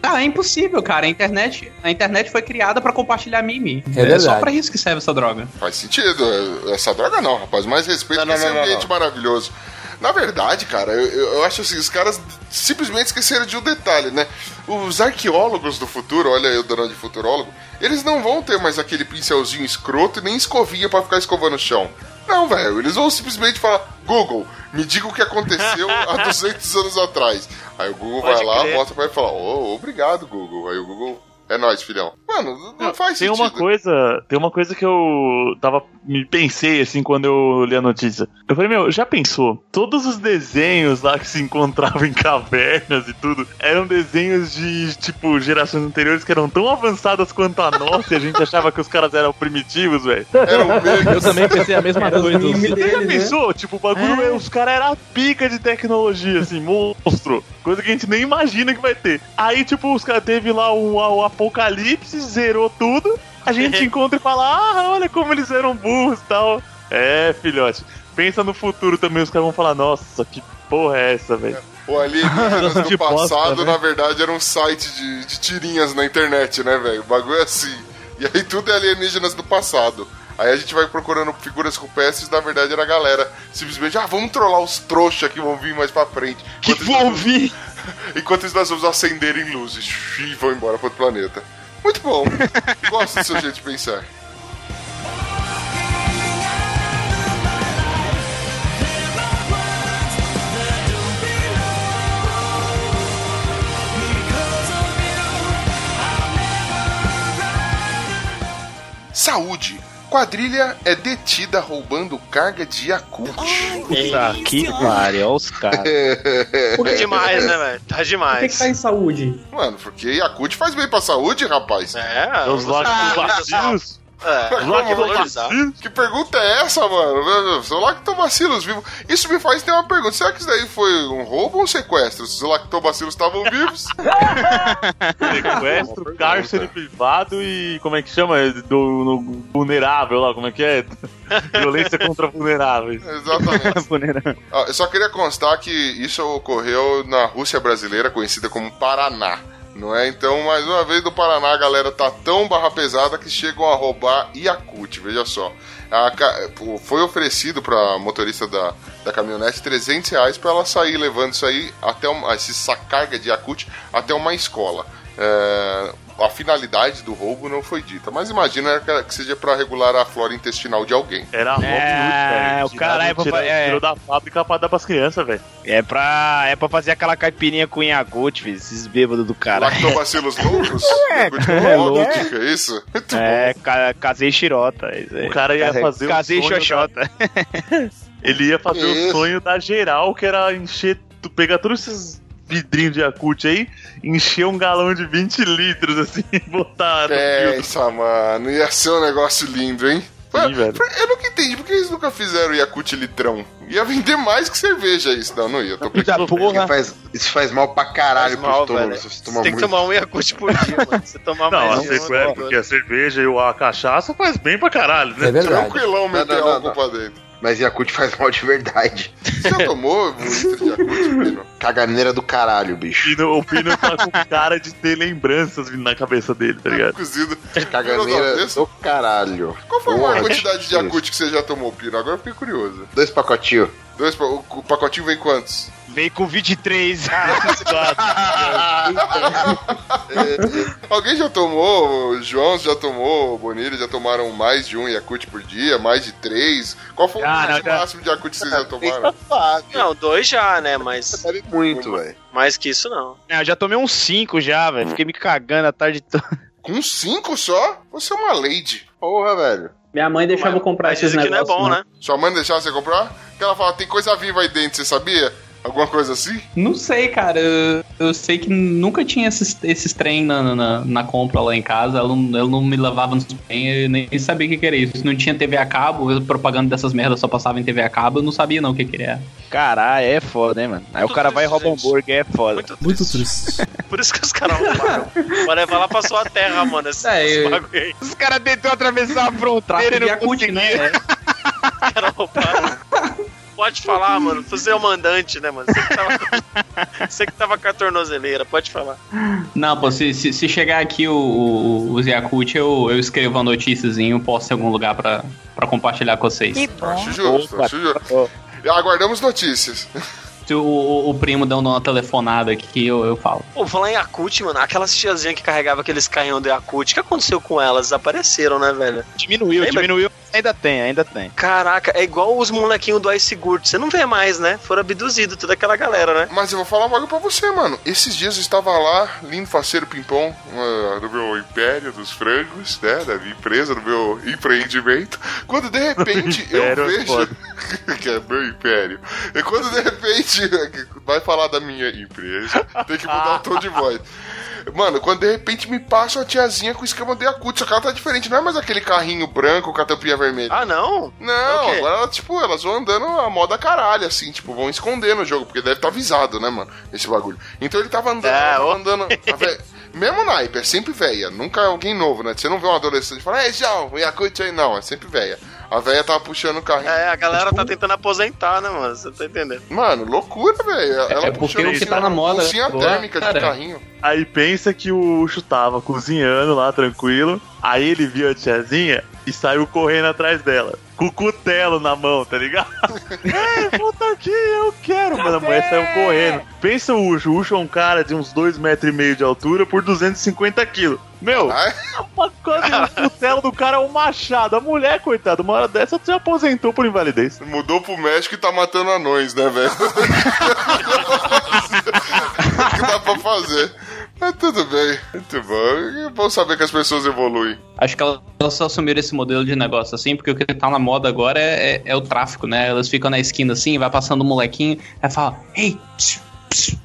Não, é impossível, cara. A internet, a internet foi criada pra compartilhar meme. É verdade. só pra isso que serve essa droga. Faz sentido. Essa droga não, rapaz. Mais respeito Não, não, esse não, não, ambiente maravilhoso. Na verdade, cara, eu, eu acho assim, os caras simplesmente esqueceram de um detalhe, né? Os arqueólogos do futuro, olha eu dando de futurólogo, eles não vão ter mais aquele pincelzinho escroto e nem escovinha pra ficar escovando o chão. Não, velho, eles vão simplesmente falar: Google, me diga o que aconteceu há 200 anos atrás. Aí o Google Pode vai lá, crer. volta pra ele e fala: Ô, obrigado, Google. Aí o Google, é nóis, filhão. Mano, não, não faz tem sentido. uma coisa, tem uma coisa que eu tava me pensei assim quando eu li a notícia. Eu falei, meu, já pensou? Todos os desenhos lá que se encontravam em cavernas e tudo, eram desenhos de tipo gerações anteriores que eram tão avançadas quanto a nossa e a gente achava que os caras eram primitivos, velho. Eu também pensei a mesma coisa. Você já deles, né? pensou? Tipo, o bagulho, é, os caras eram a pica de tecnologia, assim, monstro. Coisa que a gente nem imagina que vai ter. Aí, tipo, os caras teve lá o, o apocalipse, zerou tudo. A gente encontra e fala, ah, olha como eles eram burros e tal. É, filhote. pensa no futuro também, os caras vão falar, nossa, que porra é essa, velho? O Alienígenas do bosta, passado, né? na verdade, era um site de, de tirinhas na internet, né, velho? O bagulho é assim. E aí tudo é alienígenas do passado. Aí a gente vai procurando figuras rupestres, na verdade era a galera. Simplesmente, ah, vamos trollar os trouxas que vão vir mais pra frente. Que Enquanto vão vir. Enquanto isso, nós vamos acender em luzes e vão embora para outro planeta. Muito bom. Gosto seu jeito de pensar. Saúde. Quadrilha é detida roubando carga de Yakult. Puta que pariu, olha os caras. Tá demais, né, velho? Tá Por que, demais. que tá em saúde? Mano, porque Yakult faz bem pra saúde, rapaz. É, Os lactobacilos. É, Os vamos valorizar. lactobacilos. Que pergunta é essa, mano? São lactobacilos vivos. Isso me faz ter uma pergunta. Será que isso daí foi um roubo ou um sequestro? Se os lactobacilos estavam vivos? Sequestro, cárcere privado e. Como é que chama? Do no vulnerável lá, como é que é? Violência contra vulneráveis. Exatamente. Ah, eu só queria constar que isso ocorreu na Rússia brasileira, conhecida como Paraná. Não é? Então, mais uma vez, no Paraná a galera tá tão barra pesada que chegam a roubar Yakult, veja só. A foi oferecido pra motorista da, da caminhonete 300 reais pra ela sair levando isso aí até uma, essa carga de Yakult até uma escola. É, a finalidade do roubo não foi dita, mas imagina que- que seja pra regular a flora intestinal de alguém. Era Hood, É, velho. o cara é pra tirou, é. tirou da fábrica pra dar pras crianças, velho. É pra, é pra fazer aquela caipirinha com Yakult, filho. Esses bêbados do cara. Lactobacilos loucos? É, é louco, é isso? Muito É, ca casei xirota. isso aí. O cara ia Casei- fazer o Casei sonho xoxota. Ele ia fazer o sonho da geral, que era encher. tu- Pegar todos esses vidrinhos de Yakult aí, encher um galão de 20 litros assim e botar filtro. Pensa, mano, ia ser um negócio lindo, hein? Sim. Eu nunca entendi, por que eles nunca fizeram Yakult litrão? Ia vender mais que cerveja isso. Não, não ia. Tô Da brincando. porra. Faz, isso faz mal pra caralho Faz mal, pro estômago velho. você tomar tem que muito. tomar um Yakult por dia, mano. Você tomar Não, mais a de um, sequela, não, porque a cerveja e a cachaça faz bem pra caralho, né? É verdade. Tranquilão meter Não, não, álcool não. pra dentro. Mas Yakult faz mal de verdade. Você já tomou um litro de Yakult, Pino? Caganeira do caralho, bicho. Pino- o Pino tá com cara de ter lembranças vindo na cabeça dele, tá ligado? Cozido. Caganeira do caralho. Qual foi a maior quantidade de. Yakult que você já tomou, Pino? Agora eu fiquei curioso. Dois pacotinhos. Dois, o, o pacotinho vem quantos? Veio com 23. Alguém já tomou? O João já tomou? O Bonilha já tomaram mais de um Yakult por dia? Mais de três? Qual foi o Ah, não, máximo, já- máximo de Yakult que vocês já tomaram? Não, dois já, né? Mas Bebe muito, velho. mais que isso não. Não, eu já tomei uns 5 já, velho. Fiquei me cagando a tarde toda. Com cinco só? Você é uma lady. Porra, velho. Minha mãe deixava eu comprar Mas esses dizem que não é negócios. bom, né? Sua mãe deixava você comprar? Porque ela fala, tem coisa viva aí dentro, você sabia? Alguma coisa assim? Não sei, cara. Eu, eu sei que nunca tinha esses, esses trem na, na, na compra lá em casa. Ela não, ela não me levava nos trem, eu nem sabia o que, que era isso. Não tinha TV a cabo, eu propaganda dessas merdas só passava em TV a cabo, eu não sabia não o que, que era. Caralho, é foda, hein, mano. Aí o cara vai e rouba um triste, hambúrguer, é foda. Muito Muito triste. triste. Por isso que os caras roubaram. Vai levar lá pra sua terra, mano. Esse, É, eu- bagulho aí. Os caras tentou atravessar a fronteira e não Yakut, conseguiram. né? É. Os caras roubaram. Pode falar, mano. Você é o mandante, né, mano? Você que tava, você que tava com a tornozeleira, pode falar. Não, pô, se, se, se chegar aqui o, o, os Yakult, eu, eu escrevo uma noticiazinha, posto em algum lugar pra, pra compartilhar com vocês. Acho justo, Opa. acho justo. Aguardamos notícias. Se o, o, o primo dando uma telefonada aqui, eu, eu falo. Pô, falar em Yakut, mano, aquelas tiazinhas que carregavam aqueles carrinhos do Yakut, o que aconteceu com elas? Desapareceram, né, velho? Diminuiu, Lembra? diminuiu. Ainda tem, ainda tem. Caraca, é igual os molequinhos do Ice Gurt. Você não vê mais, né? Foram abduzidos, toda aquela galera, né? Mas eu vou falar um bagulho pra você, mano. Esses dias eu estava lá, lindo faceiro pimpom, uh, do meu império dos frangos, né? Da minha empresa, do meu empreendimento. Quando de repente eu é vejo. que é meu império. E quando de repente vai falar da minha empresa, tem que mudar o tom de voz. Mano, quando de repente me passa uma tiazinha com esquema de Yakut, só que ela tá diferente, não é mais aquele carrinho branco com a tampinha vermelha. Ah, não? Não, É agora, ela, tipo, elas vão andando a moda caralho, assim, tipo, vão esconder no jogo, porque deve estar avisado, né, mano, esse bagulho. Então ele tava andando, É, tava andando, mesmo naipe, é sempre velha. Nunca é alguém novo, né? Você não vê um adolescente e fala, ei, João, Yakut aí. Não, é sempre velha. A velha tava puxando o carrinho. É, a galera tá tentando aposentar, né, mano? Você tá entendendo? Mano, loucura, velho. Ela É porque puxando o que tá na moda, Bolsinha né? térmica de carrinho. Aí pensa que o Ucho tava cozinhando lá, tranquilo. Aí ele viu a tiazinha e saiu correndo atrás dela. Com o cutelo na mão, tá ligado? Ei, volta aqui, eu quero. Mas a mulher saiu correndo. Pensa o Ucho. O Ucho é um cara de uns 2,5 metros e meio de altura por 250 quilos. Meu, uma coisa, o cutelo do cara é um machado. A mulher, coitada, uma hora dessa se aposentou por invalidez. mudou pro México e tá matando anões, né, velho? o que dá pra fazer? Mas tudo bem, muito bom. É bom saber que as pessoas evoluem. Acho que elas só assumiram esse modelo de negócio assim, porque o que tá na moda agora é, é- é o tráfico, né? Elas ficam na esquina assim, vai passando um molequinho, aí fala, ei, pss, pss,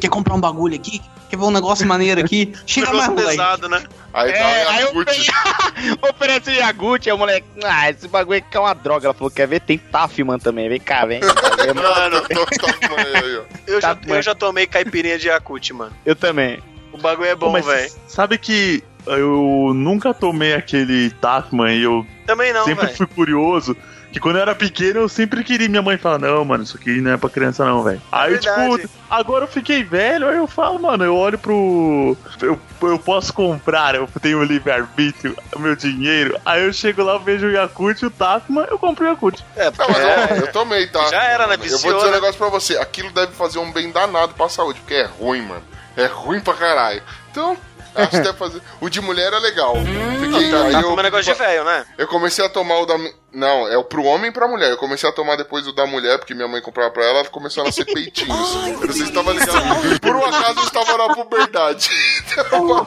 quer comprar um bagulho aqui? Quer ver um negócio maneiro aqui? Chega mais, moleque. pesado, né? Aí dá É, uma aí eu. Oferece Yagut, aí o moleque, ah, esse bagulho aqui é uma droga. Ela falou, quer ver? Tem Tafman também, vem cá, vem. Mano, Tô- tô com ele aí, ó. eu já, Tá, eu já tomei caipirinha de Yakut, mano. Eu também. O bagulho é bom, velho. sabe que eu nunca tomei aquele Tacman e eu Também não, sempre velho. fui curioso. Que quando eu era pequeno, eu sempre queria. Minha mãe fala: Não, mano, isso aqui não é pra criança, não, velho. aí, verdade. tipo, agora eu fiquei velho, aí eu falo, mano, eu olho pro. Eu, eu posso comprar, eu tenho o livre-arbítrio, o meu dinheiro. Aí eu chego lá, vejo o Yakut, o Tacman, eu compro o Yakut. É, Não, mas é, eu, eu tomei, tá? Já era, né? Eu vou dizer um né? negócio pra você. Aquilo deve fazer um bem danado pra saúde, porque é ruim, mano. É ruim pra caralho. Então, acho que deve fazer. O de mulher é legal. Fiquei, tá, tá eu, negócio de velho, né? eu comecei a tomar o da. Não, é o pro homem e pra mulher. Eu comecei a tomar depois o da mulher, porque minha mãe comprava pra ela, começou a nascer peitinhos. Eu não sei se tava ligado. Por um acaso eu estava na puberdade. Então,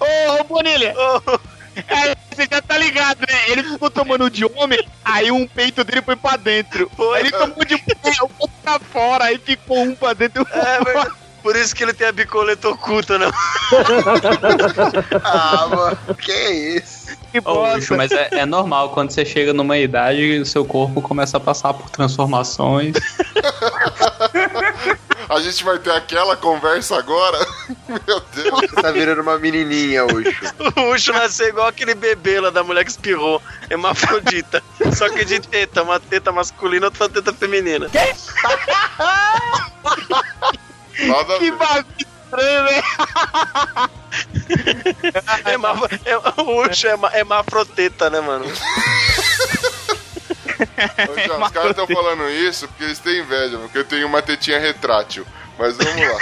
Ô, ô Bonilha! É, você já tá ligado, né? Ele ficou tomando o de homem, aí um peito dele foi pra dentro. Aí ele tomou de mulher, o outro pra fora, aí ficou um pra dentro. É verdade. Por isso que ele tem a bicoleta oculta, né? Ah, mano, que isso? Que Ô, bosta. Ucho, mas é, é normal, quando você chega numa idade, o seu corpo começa a passar por transformações. a gente vai ter aquela conversa agora. Meu Deus. Você tá virando uma menininha, Ucho. O Ucho nasceu igual aquele bebê lá da mulher que espirrou. Hermafrodita. Só que de teta, uma teta masculina, outra teta feminina. Nada a Que bagulho estranho, né? Hema- é- o Ucho é hema- hemafroteta, né, mano? Ô, João, os caras estão falando isso porque eles têm inveja, porque eu tenho uma tetinha retrátil. Mas vamos lá.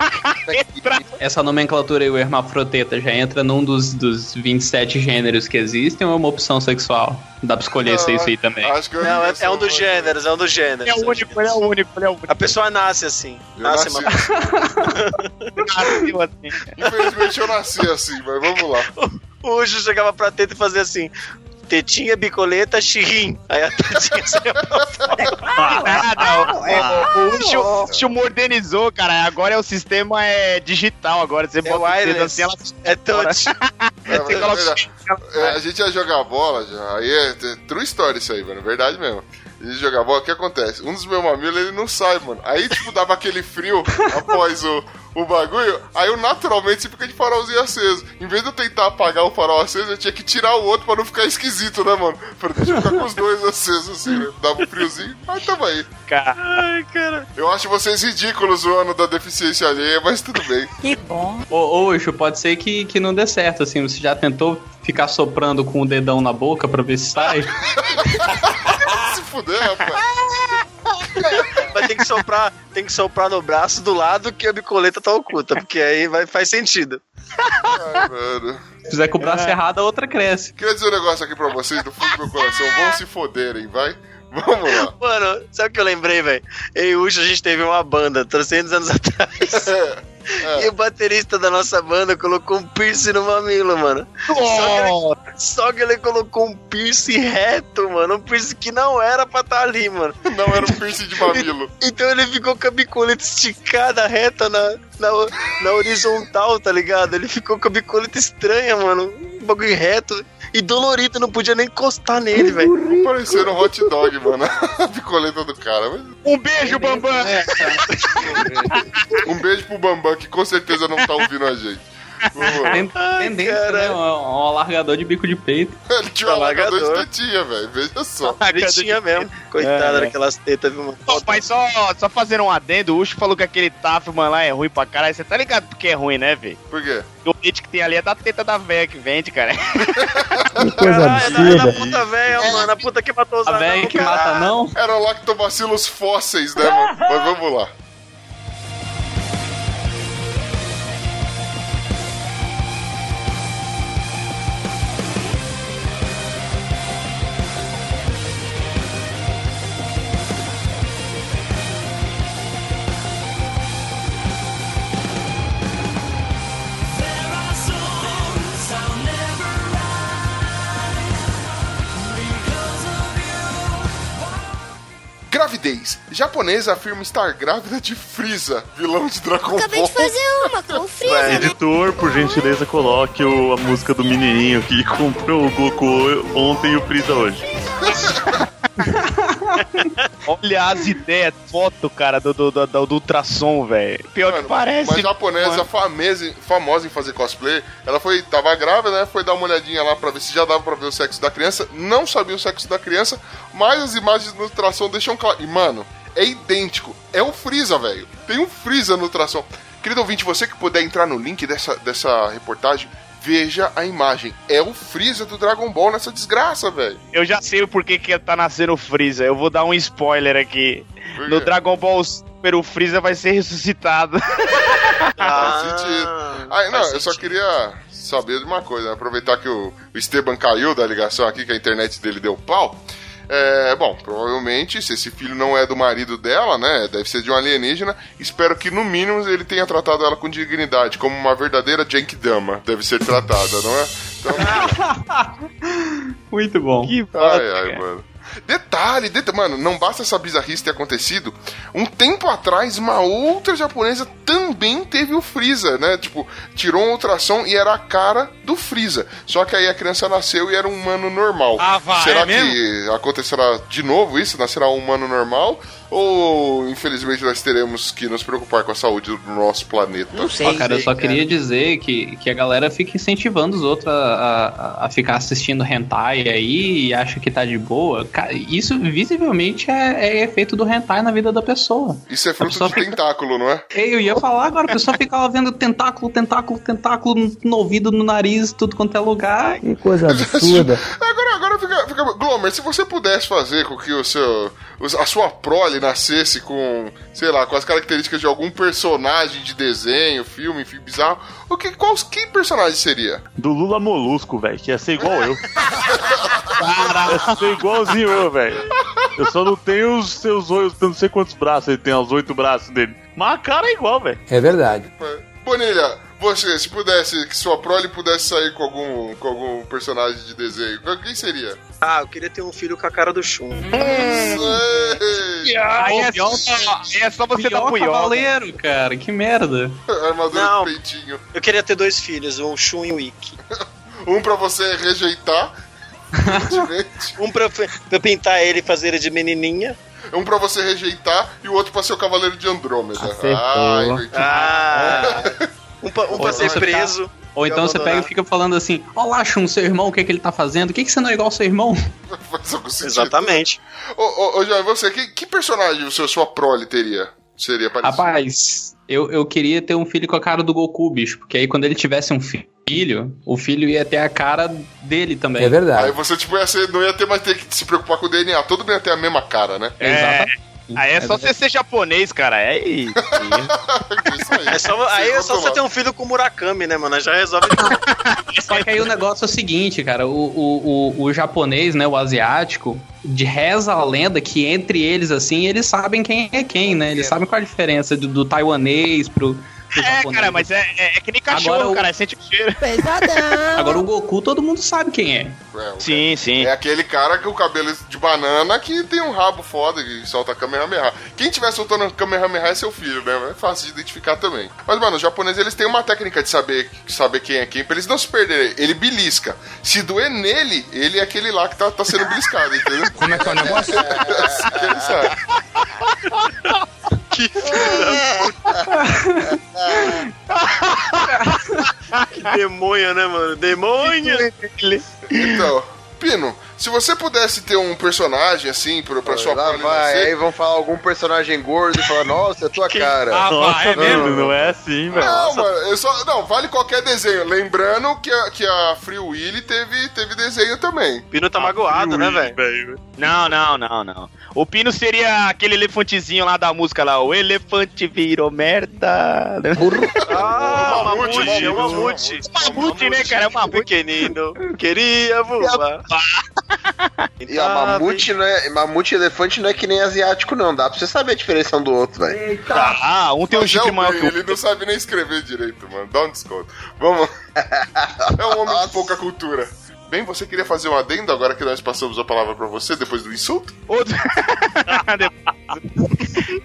Essa nomenclatura aí, o hermafroteta, já entra num dos, dos 27 gêneros que existem ou é uma opção sexual? Dá pra escolher se é isso aí também. Acho que eu Não, é, é um dos gêneros, é um dos Ele é gêneros. o único, ele é o único, ele é o único. A pessoa nasce assim. Eu Nasce nasci, uma... Nasceu assim. Infelizmente eu nasci assim, mas vamos lá. O Ucho chegava pra teta e fazia assim. Tetinha, bicoleta, xirrim. Aí a tetinha saia pra fora. Ah, não. É, o, o Ucho, modernizou, cara. Agora é o sistema é digital. Agora você bota o dedo wireless. assim, ela É touch. É, você mas- coloca- mas- é, a gente ia jogar bola já, aí é, é true story isso aí, mano, verdade mesmo. A gente jogar bola, o que acontece? Um dos meus mamilos, ele não sai, mano. Aí, tipo, dava aquele frio após o, o bagulho, aí eu naturalmente você fica de farolzinho aceso. Em vez de eu tentar apagar o farol aceso, eu tinha que tirar o outro pra não ficar esquisito, né, mano? Pra deixa eu ficar com os dois acesos, assim, né? Dava um friozinho, mas tamo aí. Cara. Ai, cara. Eu acho vocês ridículos o ano da deficiência alheia, mas tudo bem. Ô, ô Ucho, pode ser que, que não dê certo, assim. Você já tentou ficar soprando com o dedão na boca pra ver se sai? Se fuder, rapaz. Mas tem que soprar, tem que soprar no braço do lado que a bicoleta tá oculta, porque aí vai, faz sentido. Ai, mano. Se fizer com o braço errado, a outra cresce. Queria dizer um negócio aqui pra vocês, do fundo do meu coração. Vão se foderem, vai? Vamos lá. Mano, sabe o que eu lembrei, velho? Eu e o Ucho, a gente teve uma banda 300 anos atrás. E o baterista da nossa banda colocou um piercing no mamilo, mano. Só que, ele, só que ele colocou um piercing reto, mano. Um piercing que não era pra estar ali, mano. Não era um piercing de mamilo. Então ele ficou com a bicoleta esticada reta na, na, na horizontal, tá ligado? Ele ficou com a bicoleta estranha, mano. Um bagulho reto. E dolorido, não podia nem encostar nele, velho. Parecendo um hot dog, mano. A picoleta do cara. Mas Um beijo, Bambam! Um beijo pro Bambam, que com certeza não tá ouvindo a gente. Tendência, né? Um, um alargador de bico de peito. Ele tinha um alargador de tetinha, velho. Veja só. Ele tinha mesmo. Coitada É. daquelas tetas, viu, mano? Mas só, só fazendo um adendo, o Ucho falou que aquele Tafman lá é ruim pra caralho. Você tá ligado porque é ruim, né, velho? Por quê? O leite que tem ali é da teta da véia que vende, cara. Que coisa Caralho, é da, é da absurda. puta velha, mano. A puta que matou os A anãos, que mata não. Era lactobacilos fósseis, né, mano? Mas vamos lá. Japonesa afirma estar grávida de Freeza, vilão de Dragon Acabei Ball. de fazer uma com o Freeza, né? Editor, por gentileza, coloque o- a música do menininho que comprou o Goku ontem e o Freeza hoje. Olha as ideias, foto, cara, do, do, do, do, do ultrassom, velho. Pior Mano, que parece. Uma japonesa famesa, famosa em fazer cosplay, ela foi, tava grávida, né? Foi dar uma olhadinha lá pra ver se já dava pra ver o sexo da criança. Não sabia o sexo da criança, mas as imagens no ultrassom deixam claro. E, mano, é idêntico. É o Freeza, velho. Tem um Freeza no ultrassom. Querido ouvinte, você que puder entrar no link dessa, dessa reportagem, veja a imagem. É o Freeza do Dragon Ball nessa desgraça, velho. Eu já sei o porquê que tá nascendo o Freeza. Eu vou dar um spoiler aqui. No? Dragon Ball Super, o Freeza vai ser ressuscitado. Faz sentido. Ah, não, eu só queria saber de uma coisa, né? aproveitar que o, o Esteban caiu da ligação aqui, que a internet dele deu pau. É, bom, provavelmente, se esse filho não é do marido dela, né? Deve ser de um alienígena. Espero que, no mínimo, ele tenha tratado ela com dignidade, como uma verdadeira Genkidama deve ser tratada, não é? Então, Muito bom. Que ai, ai, mano. Detalhe, deta- mano, não basta essa bizarrice ter acontecido. Um tempo atrás, uma outra japonesa também teve o Freeza, né? Tipo, tirou um ultrassom e era a cara do Freeza. Só que aí a criança nasceu e era um humano normal. Ah, vai, Será é que mesmo? acontecerá de novo isso? Nascerá um humano normal? Ou, infelizmente, nós teremos que nos preocupar com a saúde do nosso planeta? Não sei. Ó, cara, eu só queria dizer que, que a galera fica incentivando os outros a, a, a ficar assistindo hentai aí e acha que tá de boa. Cara, isso visivelmente é, é efeito do hentai na vida da pessoa. Isso é fruto de fica- tentáculo, não é? Eu ia falar agora, a pessoa ficava vendo tentáculo, tentáculo, tentáculo no, no ouvido, no nariz, tudo quanto é lugar. Que coisa absurda. Agora, agora fica, fica. Glomer, se você pudesse fazer com que o seu. A sua prole nascesse com, sei lá, com as características de algum personagem de desenho, filme, enfim, bizarro, o que, qual, que personagem seria? Do Lula Molusco, velho, que ia ser igual eu. Ia ser igualzinho eu, velho. Eu só não tenho os seus oito, não sei quantos braços ele tem, os oito braços dele. Mas a cara é igual, velho. É verdade. Bonilha, você, se pudesse, que sua prole pudesse sair com algum, com algum personagem de desenho, quem seria? Ah, eu queria ter um filho com a cara do Shun. Sei! Aí é, Pior- só, é só você dar puioca. cavaleiro, cara, que merda. Armadura Não. de peitinho. Eu queria ter dois filhos, um Shun e um Ikki. Um pra você rejeitar. Um pra, pra pintar ele e fazer ele de menininha. Um pra você rejeitar e o outro pra ser o Cavaleiro de Andrômeda. Acertou. Ah, invertido. Ah! Um pra, um pra Ou ser você preso. Ou então você pega e fica falando assim: Olá, Shun, seu irmão, o que, é que ele tá fazendo? O que, que você não é igual ao seu irmão? Faz algum sentido. Exatamente. Ô, ô, ô você, que, que personagem o seu, sua prole teria? Seria parecido? Rapaz, eu, eu queria ter um filho com a cara do Goku, bicho, porque aí quando ele tivesse um filho, o filho ia ter a cara dele também. É Aí verdade. você tipo, ia ser, não ia ter mais ter que se preocupar com o DNA. Todo mundo ia ter a mesma cara, né? É, Exatamente. Aí é só você ser japonês, cara. É aí. É só, aí é só Você ter um filho com Murakami, né, mano? Já resolve tudo. Só que aí o negócio é o seguinte, cara, o, o, o, o japonês, né, o asiático, de reza a lenda que entre eles, assim, eles sabem quem é quem, né? Eles sabem qual a diferença do, do taiwanês pro. É, cara, mas é, é, é que nem cachorro, Agora o- cara, sente o cheiro. Agora o Goku todo mundo sabe quem é. É, Sim, sim. É aquele cara com o cabelo de banana que tem um rabo foda e solta Kamehameha. Quem tiver soltando Kamehameha é seu filho, né? É fácil de identificar também. Mas, mano, os japoneses eles têm uma técnica de saber, saber quem é quem, pra eles não se perderem. Ele belisca. Se doer nele, ele é aquele lá que tá, tá sendo beliscado, entendeu? Como é que é o negócio? É assim que ele sabe. Que filho da puta. Que demônio, né, mano? Demônio! Então, Pino, se você pudesse ter um personagem assim pra, pra sua Lá vai, aí vão falar algum personagem gordo e falar, nossa, é tua cara. Ah, Nossa, é mesmo? não é assim, velho. Não, mano, eu só. Não, vale qualquer desenho. Lembrando que a, que a Free Willy teve, teve desenho também. Pino tá magoado, né, velho? Não, não, não, não. O Pino seria aquele elefantezinho lá da música lá. O elefante virou merda. Ah, o Mamute, mamute, é o mamute. mamute. Mamute, né, cara? É o mamute. Pequenino, queria voar. E a mamute, não é, mamute e elefante não é que nem asiático, não. Dá pra você saber a diferença um do outro, velho. Ah, um tem um Mas é chifre o maior que o Ele não sabe nem escrever direito, mano. Dá um desconto. Vamos. É um homem de pouca cultura. Bem, você queria fazer um adendo agora que nós passamos a palavra pra você depois do insulto? Outro...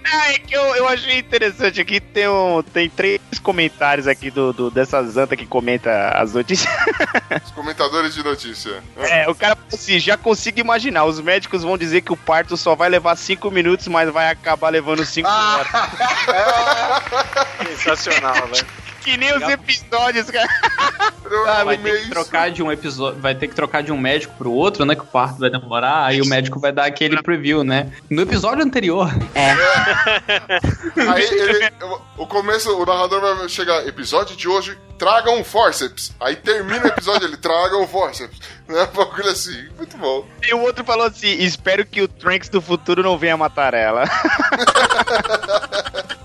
Ah, é que eu, eu achei interessante aqui, tem, um, tem três comentários aqui do, do dessa Zanta que comenta as notícias. Os comentadores de notícia. É, o cara falou assim, já consigo imaginar, os médicos vão dizer que o parto só vai levar cinco minutos, mas vai acabar levando cinco horas. Sensacional, velho. Que nem os episódios, cara. Ah, Vai ter que trocar de um episódio, vai ter que trocar de um médico pro outro, né? Que o parto vai demorar, aí o médico vai dar aquele preview, né? No episódio anterior. Aí ele, o começo, o narrador vai chegar, episódio de hoje, traga um forceps. Aí termina o episódio, ele traga um forceps. Né? Um bagulho assim, muito bom. E o outro falou assim: espero que o Trunks do futuro não venha matar ela.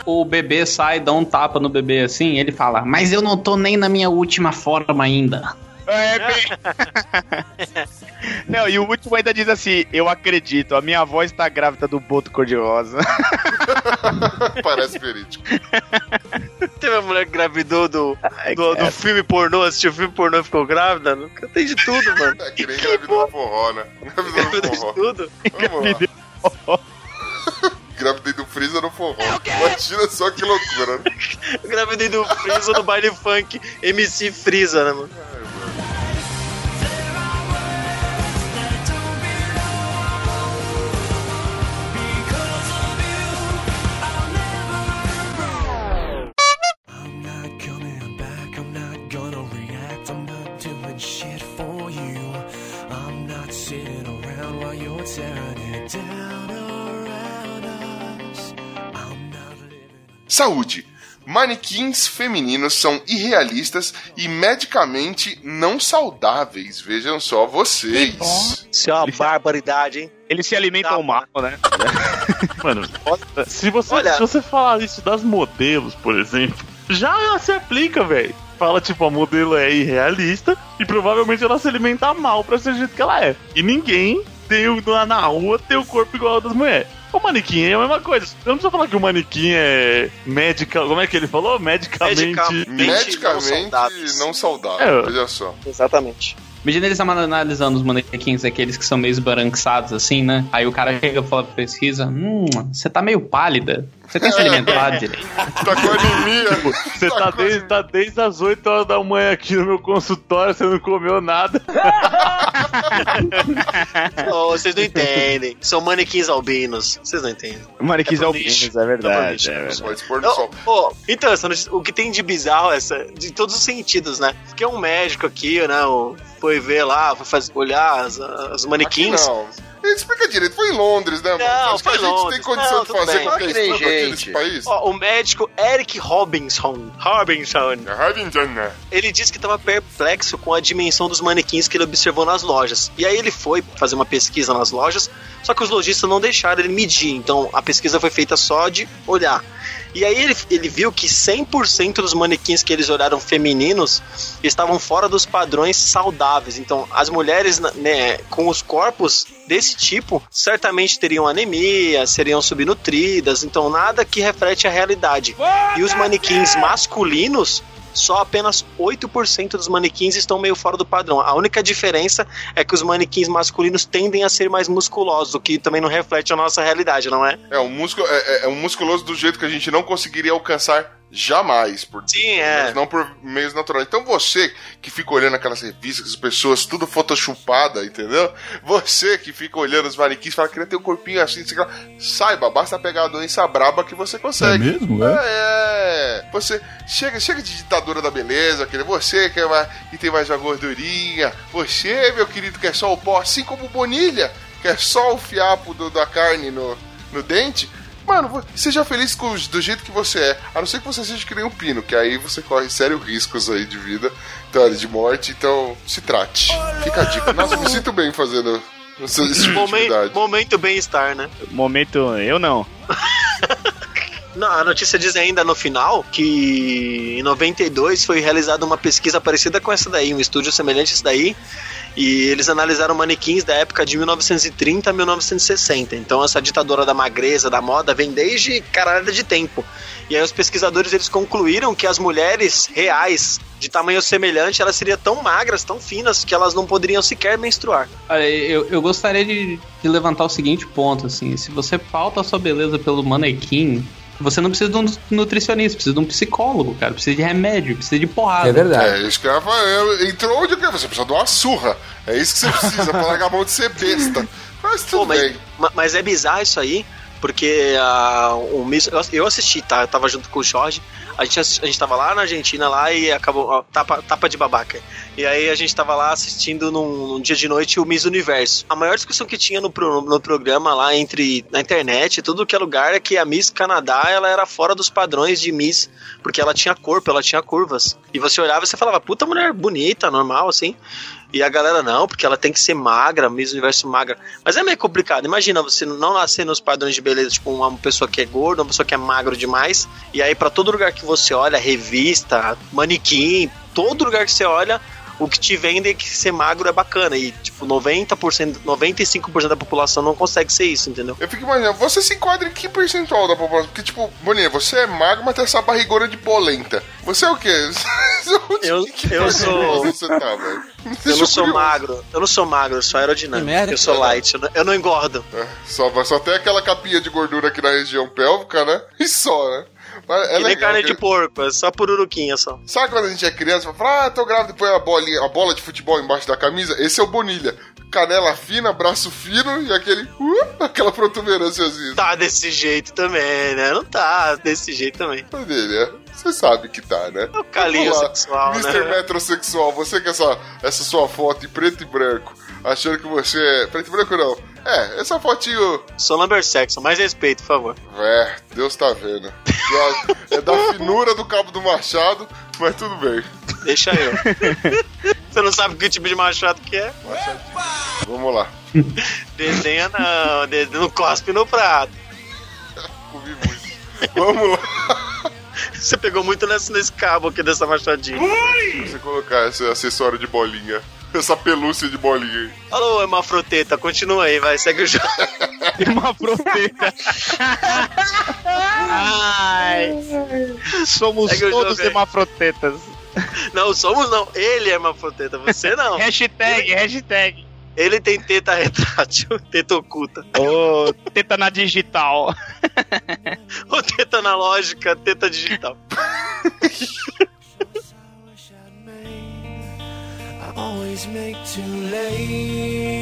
O bebê sai, dá um tapa no bebê assim, ele fala, mas eu não tô nem na minha última forma ainda. É, bem... Não, e o último ainda diz assim: Eu acredito, a minha avó está grávida do boto cor-de-rosa. Parece verídico. Teve uma mulher que gravidou do, do, do filme pornô, assistiu o filme pornô e ficou grávida? Nunca tem de tudo, mano. É que nem gravidou no forró, né? Gravidou Gravidou de tudo. Vamos lá. Gravidei do Freeza no forró. Imagina só que loucura, né? Gravidei do Freeza no baile funk MC Freeza, né, mano? I'm not coming back, I'm not gonna react, I'm not doing shit for you. I'm not sitting around while you're tearing it down Saúde. Manequins femininos são irrealistas e medicamente não saudáveis. Vejam só vocês. Isso é uma barbaridade, hein? Eles se alimentam mal, né? Mano, se você, Olha- se você falar isso das modelos, por exemplo, já se aplica, velho. Fala, tipo, a modelo é irrealista e provavelmente ela se alimenta mal pra ser do jeito que ela é. E ninguém tem lá na rua tem o corpo igual ao das mulheres. O manequim é a mesma coisa. Você não precisa falar que o manequim é médica. Como é que ele falou? Medicamente. Medicamente. Medicamente não saudável. É. Veja só. Exatamente. Imagina eles analisando os manequins, aqueles que são meio esbaranquiçados assim, né? Aí o cara chega e fala pra pesquisa, hum, você tá meio pálida. Você tem se alimentado direito. Tá com anemia. Você tá, com desde, tá desde as 8 horas da manhã aqui no meu consultório, você não comeu nada. Oh, vocês não entendem. São manequins albinos. Vocês não entendem. Manequins É albinos, nicho. é verdade. É é verdade. Pode expor no Oh, sol. então, essa notícia- o que tem de bizarro é essa, de todos os sentidos, né? Porque um médico aqui, né, o- foi ver lá, foi fazer, olhar as, as manequins. Aqui não. Explica direito, foi em Londres, né, mano? Não, Acho que a foi gente Londres. tem condição Não, de fazer bem. qualquer gente. nesse país. Ó, o médico Eric Robinson, Robinson, Harvington, né? ele disse que estava perplexo com a dimensão dos manequins que ele observou nas lojas. E aí ele foi fazer uma pesquisa nas lojas, só que os lojistas não deixaram ele medir. Então a pesquisa foi feita só de olhar. E aí ele, ele viu que 100% dos manequins que eles olharam femininos estavam fora dos padrões saudáveis. Então, as mulheres né, com os corpos desse tipo certamente teriam anemia, seriam subnutridas, então nada que reflete a realidade. E os manequins masculinos só apenas 8% dos manequins estão meio fora do padrão. A única diferença é que os manequins masculinos tendem a ser mais musculosos, o que também não reflete a nossa realidade, não é? É um, músculo, é, é- é um musculoso do jeito que a gente não conseguiria alcançar jamais. Por, Sim, é. mas Não por meios naturais. Então você que fica olhando aquelas revistas, as pessoas tudo photoshopada, entendeu? Você que fica olhando os manequins e fala, queria ter um corpinho assim, sei lá. Saiba, basta pegar a doença braba que você consegue. É mesmo, é? É, Você chega, chega de ditadura da beleza, querido. Você que, é mais, que tem mais uma gordurinha. Você, meu querido, que é só o pó, assim como o Bonilha, que é só o fiapo do- da carne no, no dente. Mano, seja feliz com, do jeito que você é. A não ser que você seja que nem um pino, que aí você corre sérios riscos aí de vida, então, de morte. Então, se trate. Fica a dica. Nossa, eu me sinto bem fazendo essa esse tipo de Momento, atividade. momento bem-estar, né? Momento, eu não. Não, a notícia diz ainda no final que em 92 foi realizada uma pesquisa parecida com essa daí, um estúdio semelhante a esse daí, e eles analisaram manequins da época de 1930 a 1960. Então essa ditadura da magreza, da moda, vem desde caralhada de tempo. E aí os pesquisadores eles concluíram que as mulheres reais de tamanho semelhante, elas seriam tão magras, tão finas, que elas não poderiam sequer menstruar. Eu, eu gostaria de, de levantar o seguinte ponto, assim, se você pauta a sua beleza pelo manequim, você não precisa de um nutricionista, precisa de um psicólogo, cara, precisa de remédio, precisa de porrada. É isso que eu ia falar. Eu- Entrou onde. Você precisa de uma surra. É isso que você precisa pra largar a mão de ser besta. Mas tudo Pô, mas, bem. ma- mas é bizarro isso aí, porque ah, o Miss, eu- assisti, tá? Eu tava junto com o Jorge. A gente, a gente tava lá na Argentina lá e acabou. ó, tapa, tapa de babaca. E aí a gente tava lá assistindo num, num dia de noite o Miss Universo. A maior discussão que tinha no, pro- no programa lá entre na internet, tudo que é lugar, é que a Miss Canadá ela era fora dos padrões de Miss, porque ela tinha corpo, ela tinha curvas. E você olhava e você falava, puta mulher bonita, normal, assim. E a galera, não, porque ela tem que ser magra, Miss Universo magra. Mas é meio complicado. Imagina você não nascer nos padrões de beleza, tipo, uma pessoa que é gorda, uma pessoa que é magro demais. E aí, pra todo lugar que você olha, revista, manequim, todo lugar que você olha, o que te vende é que ser magro é bacana. E, tipo, 90%, 95% da população não consegue ser isso, entendeu? Eu fico imaginando, você se enquadra em que percentual da população? Porque, tipo, Boninha, você é magro, mas tem essa barrigona de polenta. Você é o quê? Eu, eu sou. Você tá, velho. Eu não sou magro, eu não sou magro, eu sou aerodinâmico. Que merda. Eu sou light, eu não, eu não engordo. É, só, só tem aquela capinha de gordura aqui na região pélvica, né? E só, né? É nem carne de porco, é só pururuquinha só. Sabe quando a gente é criança, fala, ah, tô grávida, e põe a, bolinha, a bola de futebol embaixo da camisa? Esse é o Bonilha. Canela fina, braço fino e aquele, uh, aquela protuberânciazinha. Tá desse jeito também, né? Não tá desse jeito também. Bonilha, você sabe que tá, né? O calinho sexual, Mr. né? Metrosexual, você com essa, essa sua foto em preto e branco, achando que você é... Preto e branco não. É, essa fotinho... Sou number sexo, mais respeito, por favor. É, Deus tá vendo. É da finura do cabo do machado, mas tudo bem. Deixa eu. Você não sabe que tipo de machado que é? Vamos lá. Desenha não, de- não cospe no prato. Comi muito. Vamos lá. Você pegou muito nesse, nesse cabo aqui dessa machadinha. Você colocar esse acessório de bolinha. Essa pelúcia de bolinha aí. Alô, Emafroteta, continua aí, vai, segue o jogo. Emafroteta. Ai. Somos Segue todos hemafrotetas. Não, somos não. Ele é Emafroteta, você não. hashtag, hashtag. Ele tem teta retrátil, teta oculta. Ô, teta na digital. Ou teta analógica, teta digital. Always make too late.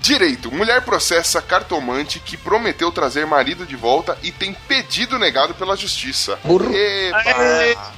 Direito. Mulher processa cartomante que prometeu trazer marido de volta e tem pedido negado pela justiça. Epa.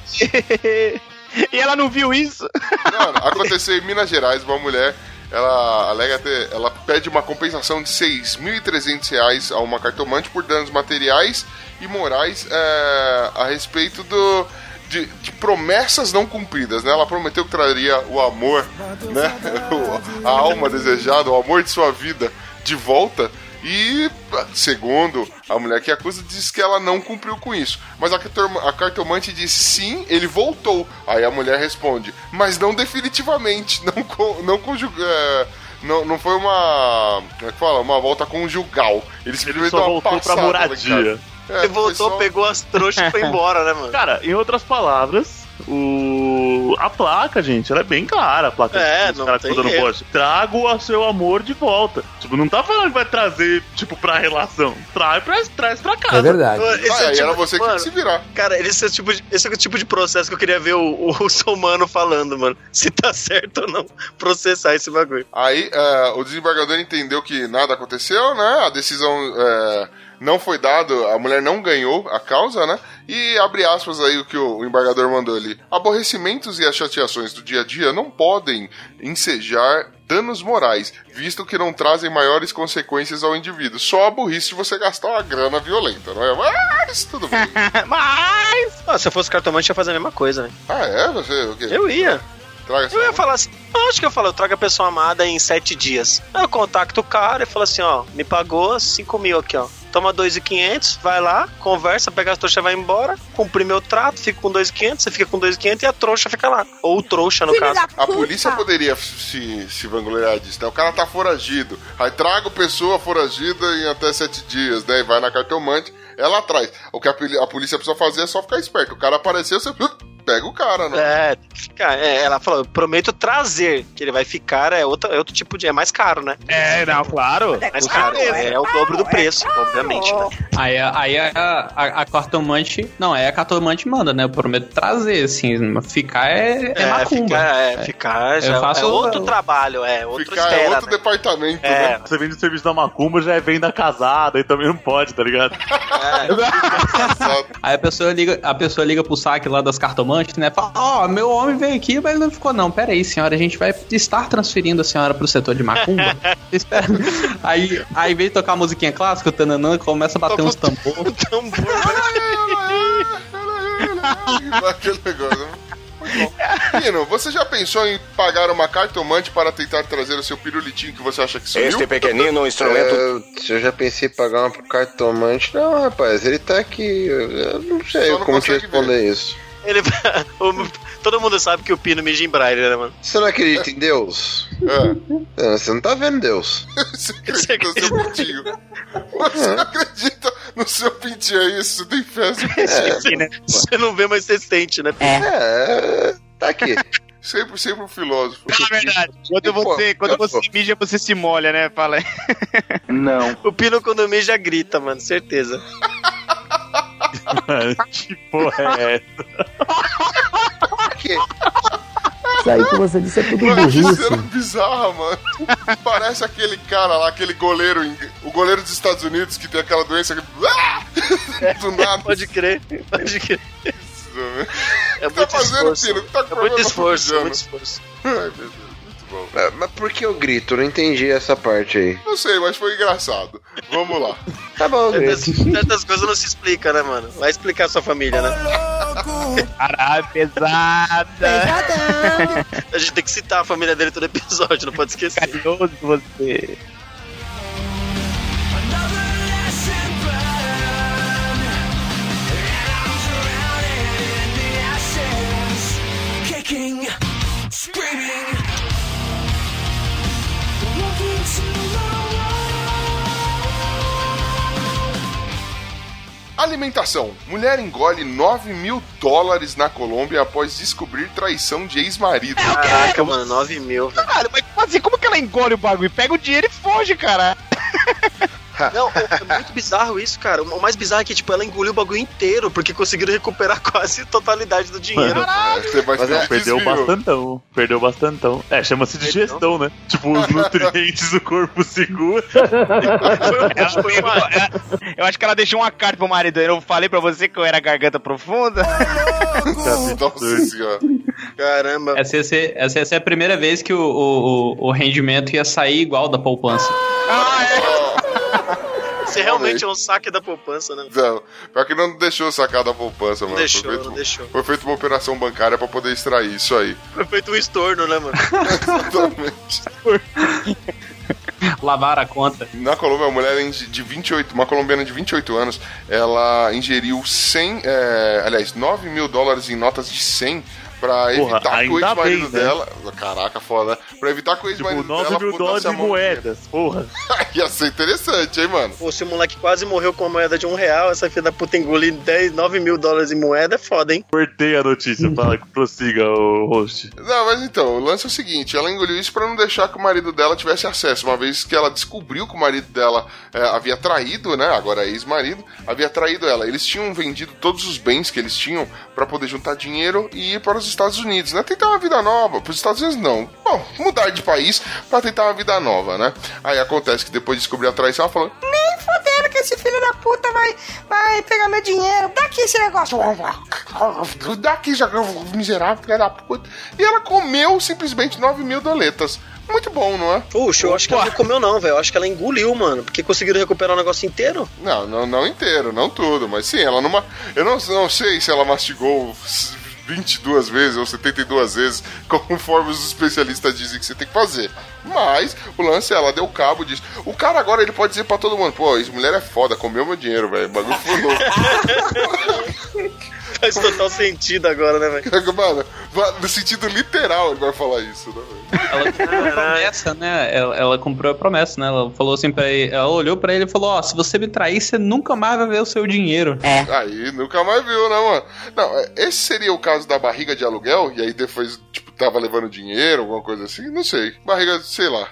e ela não viu isso? Não, aconteceu em Minas Gerais, uma mulher ela alega ter, ela pede uma compensação de 6.300 reais a uma cartomante por danos materiais e morais é, a respeito do de, de promessas não cumpridas, né? Ela prometeu que traria o amor, né? A alma desejada, o amor de sua vida de volta. E, segundo a mulher que acusa, diz que ela não cumpriu com isso. Mas a, cartom- a cartomante disse sim, ele voltou. Aí a mulher responde, mas não definitivamente, não, co- não conjuga. é, não, não foi uma. Como é que fala? Uma volta conjugal. Ele simplesmente só deu uma voltou pra passada lá em moradia. É, Ele voltou, só- pegou as trouxas e foi embora, né, mano? Cara, em outras palavras, o... a placa, gente, ela é bem clara. A placa É, dos não caras dando. Trago o seu amor de volta. Tipo, não tá falando que vai trazer, tipo, pra relação. Traz pra, traz pra casa. É verdade. Esse Ah, é tipo- era você que mano, tinha que se virar. Cara, esse é, o tipo de, esse é o tipo de processo que eu queria ver o, o, Somano falando, mano. Se tá certo ou não processar esse bagulho. Aí é, o desembargador entendeu que nada aconteceu, né? A decisão é, não foi dada, a mulher não ganhou a causa, né? E abre aspas aí o que o, embargador mandou ali. Aborrecimentos e as chateações do dia a dia não podem ensejar danos morais, visto que não trazem maiores consequências ao indivíduo. Só a burrice de você gastar uma grana violenta, não é? Mas tudo bem. Mas. Ah, se eu fosse cartomante, eu ia fazer a mesma coisa, né? Ah, é? Você o quê? Eu ia. Traga Eu ia falar assim, eu acho que eu falo, eu trago a pessoa amada em sete dias. Aí eu contacto o cara e falo assim, ó, me pagou 5 mil aqui, ó. Toma 2,500, vai lá, conversa, pega as trouxas e vai embora, cumpri meu trato, fico com 2,500, você fica com 2,500 e a trouxa fica lá. Ou trouxa, no caso. A polícia poderia se, se vangloriar disso, né? O cara tá foragido. Aí traga pessoa foragida em até sete dias, né? E vai na cartomante, ela atrás. O que a, a polícia precisa fazer é só ficar esperto. O cara apareceu, você pega o cara, né? É, tem que ficar. É, ela falou, eu prometo trazer, que ele vai ficar, é outro, é outro tipo de. É mais caro, né? É, não, claro. É mais caro, é, é o dobro do preço, obviamente, né? Aí, a- aí a, a, a cartomante. Não, aí a cartomante manda, né? Eu prometo trazer, assim. Ficar é, é, macumba. Ficar, é, ficar já Eu faço- é outro trabalho, é, outro Ficar é espera, outro né? departamento, É. né? Você vende o serviço da macumba, já é venda casada, e também não pode, tá ligado? Aí a pessoa liga, a pessoa liga pro saque lá das cartomantes, né? Fala, ó, meu homem veio aqui, mas ele não ficou, não. Pera aí, senhora, a gente vai estar transferindo a senhora pro setor de macumba. Aí, aí veio tocar a musiquinha clássica, o Tananã, começa a bater uns tambores. Aquele negócio. Muito bom. Pino, você já pensou em pagar uma cartomante para tentar trazer o seu pirulitinho que você acha que sumiu? Este pequenino instrumento. É, eu já pensei em pagar uma cartomante, não, rapaz, ele tá aqui. Eu não sei como te responder isso. Ele, o- todo mundo sabe que o Pino mija em braille, né, mano? Você não acredita em Deus? É, Você não tá vendo Deus. Você acredita no seu pintinho? Você acredita no seu pintinho, é isso? Você tem fé? É. Você não vê, mas você sente, né? É, tá aqui. Sempre, sempre um filósofo. É verdade. Quando você, quando você mija, você se molha, né? Fala. Não. O Pino, quando mija, grita, mano, certeza. que porra é essa? Isso aí que você disse é tudo Mano, que burrice. cena bizarra, mano. Parece aquele cara lá, aquele goleiro, o goleiro dos Estados Unidos que tem aquela doença que... Ah! Do nada. Pode crer, pode crer. É O que tá muito fazendo, esforço. Pino? O que tá É muito esforço, na muito esforço. Ai, meu Deus, bom. É, Mas por que eu grito? Não entendi essa parte aí. Não sei, mas foi engraçado. Vamos lá. Tá bom, Certas, certas coisas não se explica, né, mano? Vai explicar a sua família, né? Caralho, pesada. A gente tem que citar a família dele todo episódio, não pode esquecer. Carinhoso você. Kicking, screaming, Alimentação. Mulher engole 9 mil dólares na Colômbia após descobrir traição de ex-marido. Caraca, mano, 9 mil. Caralho, mas como assim? Como que ela engole o bagulho? Pega o dinheiro e foge, cara. Não, é muito bizarro isso, cara. O mais bizarro é que, tipo, ela engoliu o bagulho inteiro, porque conseguiram recuperar quase a totalidade do dinheiro. É, você vai Mas é, perdeu desvio. bastantão. Perdeu bastantão. É, chama-se digestão, né? Tipo, os nutrientes do corpo segura. Eu acho que ela deixou uma carta pro marido. Eu falei pra você que eu era garganta profunda. Nossa senhora. Caramba. Essa ia, ser, essa ia ser a primeira vez que o, o, o- o rendimento ia sair igual da poupança. Você realmente é um saque da poupança, né? Não, pior que não deixou sacar da poupança, mano. deixou, foi, feito, não deixou. foi feita uma operação bancária pra poder extrair isso aí. Foi feito um estorno, né, mano? Exatamente. Lavar a conta. Na Colômbia, uma mulher de de 28, uma colombiana de 28 anos, ela ingeriu 100, é, aliás, 9 mil dólares em notas de 100 pra Porra, evitar que o ex-marido né? dela. Caraca, foda. né? Pra evitar que o Tipo, ex-marido 9 dela mil dólares em moedas, porra. Ia ser interessante, hein, mano? Pô, se o moleque quase morreu com uma moeda de um real, essa filha da puta engolir 10, 9 mil dólares em moeda é foda, hein? Cortei a notícia, fala que prossiga o host. Não, mas então, o lance é o seguinte: ela engoliu isso pra não deixar que o marido dela tivesse acesso, uma vez que ela descobriu que o marido dela é, havia traído, né? Agora é ex-marido, havia traído ela. Eles tinham vendido todos os bens que eles tinham pra poder juntar dinheiro e ir para os Estados Unidos, né? Tentar uma vida nova. Para os Estados Unidos, não. Bom, mudar de país pra tentar uma vida nova, né? Aí acontece que depois de descobrir a traição, ela falou: Nem fodendo que esse filho da puta vai, vai pegar meu dinheiro. Daqui esse negócio. Daqui já miserável, filha da puta. E ela comeu simplesmente 9 mil doletas. Muito bom, não é? Puxa, eu acho que ela não comeu não, velho. Eu acho que ela engoliu, mano. Porque conseguiram recuperar o negócio inteiro. Não, não, não inteiro, não tudo, mas sim, ela numa. Eu não, não sei se ela mastigou 22 vezes ou 72 vezes, conforme os especialistas dizem que você tem que fazer. Mas o lance é, ela deu cabo disso. O cara agora ele pode dizer pra todo mundo: pô, essa mulher é foda, comeu meu dinheiro, velho. O bagulho foi louco. Faz total sentido agora, né, velho? Mano, no sentido literal ele vai falar isso, né, velho? Ela comprou a promessa, né? Ela, ela comprou a promessa, né? Ela falou assim pra ele, ela olhou pra ele e falou: Ó, se você me trair, você nunca mais vai ver o seu dinheiro. É. Aí nunca mais viu, né, mano? Não, é, esse seria o caso da barriga de aluguel, e aí depois, tipo, tava levando dinheiro, alguma coisa assim, não sei. Barriga, sei lá.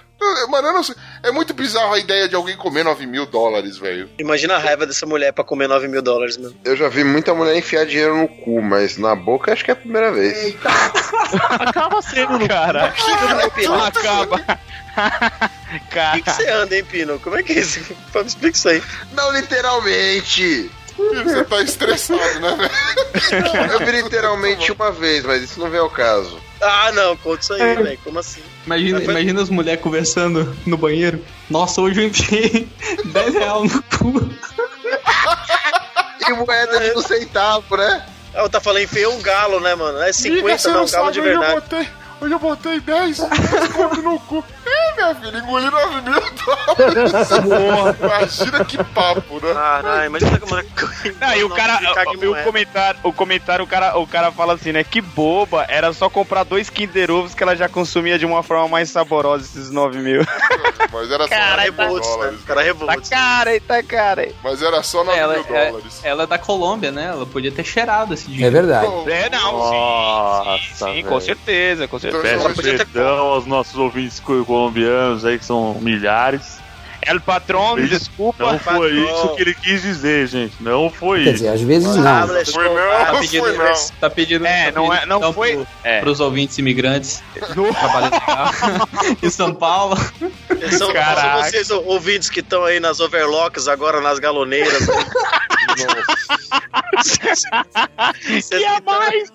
Mano, eu não sei. É muito bizarro a ideia de alguém comer 9 mil dólares, velho. Imagina a raiva dessa mulher pra comer 9 mil dólares, mano. Eu já vi muita mulher enfiar dinheiro no cu, mas na boca acho que é a primeira vez. Acaba sendo cara. Acaba. O Cara. que, que você anda, hein, Pino? Como é que é isso? Me explica isso aí. Não literalmente! Você tá estressado, né, velho? Eu vi literalmente uma vez, mas isso não vem ao caso. Ah, não, conta isso aí, velho. Como assim? Imagina, foi- imagina as mulheres conversando no banheiro. Nossa, hoje eu enfiei 10 reais no cu. E moeda de um centavo, né? Ela tá falando, enfiou um galo, né, mano? É 50, não, galo de hoje eu verdade. botei, hoje eu botei 10, 10 conto no cu. Minha filha, engoli 9 mil dólares. Imagina que papo, né? Caralho, imagina como é Não, e o cara, o, comentário, o comentário, o cara, o cara fala assim, né? Que boba, era só comprar dois Kinder Ovos que ela já consumia de uma forma mais saborosa esses 9 mil. Mas era só Cara, 9 mil revoltos, né? dólares. Cara, Tá revoltos. cara aí, tá cara aí. Mas era só 9 Ela, mil é, dólares. ela é da Colômbia, né? Ela podia ter cheirado esse É dinheiro. verdade. É, não, Nossa, sim, sim, velho. com certeza, com certeza. Então, Peço podia ter perdão aos nossos ouvintes co- colombianos aí, que são milhares. El patrão, Isso. desculpa. Não foi patrão. isso que ele quis dizer, gente. Não foi Quer isso. dizer, às vezes não. moleque, Foi não, Tá foi pedindo, não. tá pedindo, É, tá não é- não então, foi- pro- é. pros ouvintes imigrantes trabalhando lá em São Paulo. São, Caraca. são vocês ouvintes que estão aí nas overlocks, agora nas galoneiras. Vocês E a mais?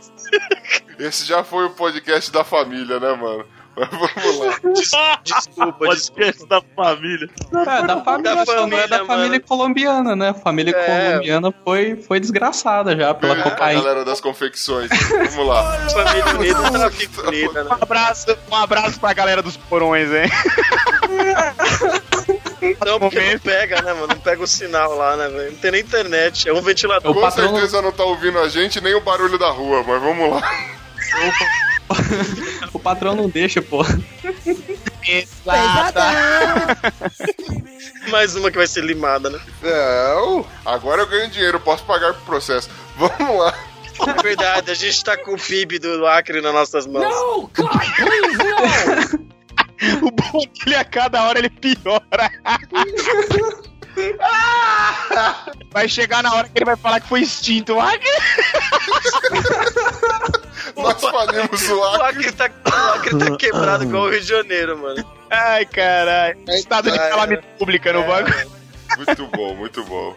Esse já foi o podcast da família, né, mano? Mas vamos lá. Desculpa, desculpa. Podcast da família. É, da família, Da é da família, família mano. colombiana, né? A família É. colombiana foi, foi desgraçada já pela É, a cocaína. galera das confecções. Vamos lá. Família unida, unida, né? Um abraço, um abraço pra galera dos porões, hein? Não, porque não pega, né, mano? Não pega o sinal lá, né, velho? Não tem nem internet. É um ventilador. O Com patrão- certeza não tá ouvindo a gente nem o barulho da rua, mas vamos lá. O patrão não deixa, pô. Mais uma que vai ser limada, né? Não, agora eu ganho dinheiro, posso pagar pro processo. Vamos lá. É verdade, a gente tá com o PIB do Acre nas nossas mãos. No, God, please, no. O bom é que ele a cada hora ele piora. Vai chegar na hora que ele vai falar que foi extinto. Nós falimos o O Acre. Acre tá, o Acre tá quebrado igual o Rio de Janeiro, mano. Ai, caralho. Estado de Ai, calamidade pública no bagulho. Muito bom, muito bom.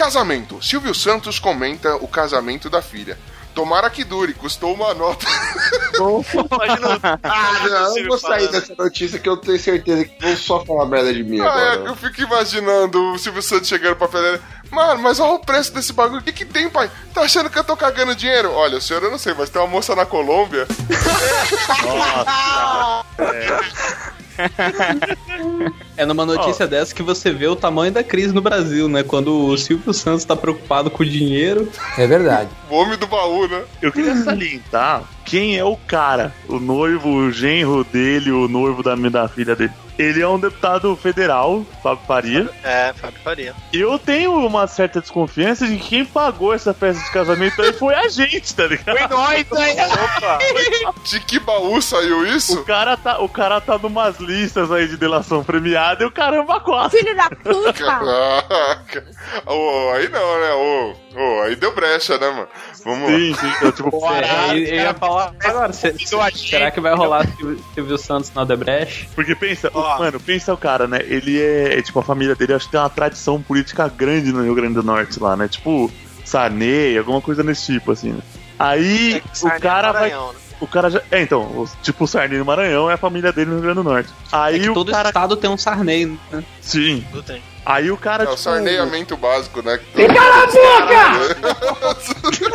Casamento. Silvio Santos comenta o casamento da filha. Tomara que dure, custou uma nota. Imagina. Ah, não, eu vou sair dessa notícia que eu tenho certeza que vão só falar merda de mim Ah, é, agora. eu fico imaginando o Silvio Santos chegando pra Federer. Mano, mas olha o preço desse bagulho. O que, que tem, pai? Tá achando que eu tô cagando dinheiro? Olha, o senhor eu não sei, mas tem uma moça na Colômbia. É numa notícia dessa que você vê o tamanho da crise no Brasil, né? Quando o Silvio Santos tá preocupado com o dinheiro. É verdade. O homem do baú, né? Eu queria salientar quem é o cara, o noivo, o genro dele, o noivo da, da filha dele. Ele é um deputado federal, Fábio Faria. É, Fábio Faria. E eu tenho uma certa desconfiança de que quem pagou essa festa de casamento aí foi a gente, tá ligado? Foi nós aí. Opa! De que baú saiu O isso? cara tá, o cara tá numas listas aí de delação premiada e o caramba quase. Filho da puta! Caraca. Ô, aí não, né? Ô, ô, aí deu brecha, né, mano? Vamos lá. Sim, sim, então, tipo, É, eu ia falar agora, se- gente. será que vai rolar Silvio, Santos na Odebrecht? Porque pensa, Ó. mano, pensa o cara, né? Ele é, é, tipo, a família dele acho que tem uma tradição política grande no Rio Grande do Norte lá, né? Tipo, Sarney, alguma coisa desse tipo, assim, né? Aí É o cara é vai. Maranhão, né? O cara já. É, então, o- tipo, o Sarney no Maranhão é a família dele no Rio Grande do Norte. Aí É que o todo cara. estado tem um Sarney, né? Sim. Tudo tem. Aí o cara. É o tipo, sarneamento básico, né? Cala a boca!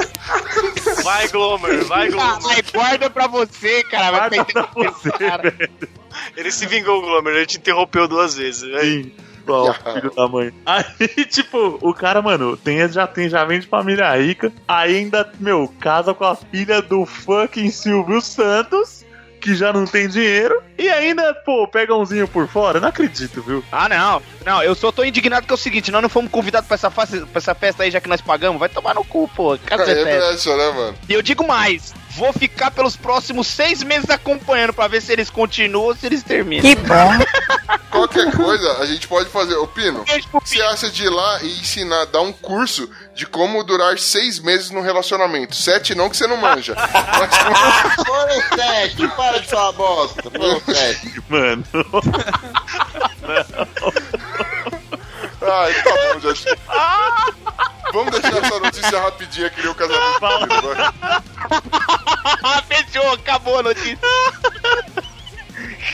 Vai, Glomer, vai, Glomer. Ai, guarda pra você, cara. Vai Guarda perder pra você, cara. velho. Ele se vingou, Glomer. Ele te interrompeu duas vezes. né? Sim. Ó, filho da mãe. Aí, tipo, o cara, mano, tem, já tem, já vem de família rica. Aí ainda, meu, casa com a filha do fucking Silvio Santos, que já não tem dinheiro. E ainda, pô, pega umzinho por fora. Não acredito, viu? Ah, não. Não, eu só tô indignado que é o seguinte: nós não fomos convidados pra essa, face- pra essa festa aí, já que nós pagamos. Vai tomar no cu, pô. É Cacete. brecha, né, mano? E eu digo mais: vou ficar pelos próximos seis meses acompanhando pra ver se eles continuam ou se eles terminam. Que bom! Qualquer coisa, a gente pode fazer. Ô, Pino, você acha de ir lá e ensinar, dar um curso de como durar seis meses num relacionamento? Sete não, que você não manja. Mas Foram sete, para de falar bosta. Foram sete. Mano. Ai, tá bom, já. Vamos deixar essa notícia rapidinha que nem o casamento. fechou, acabou a notícia.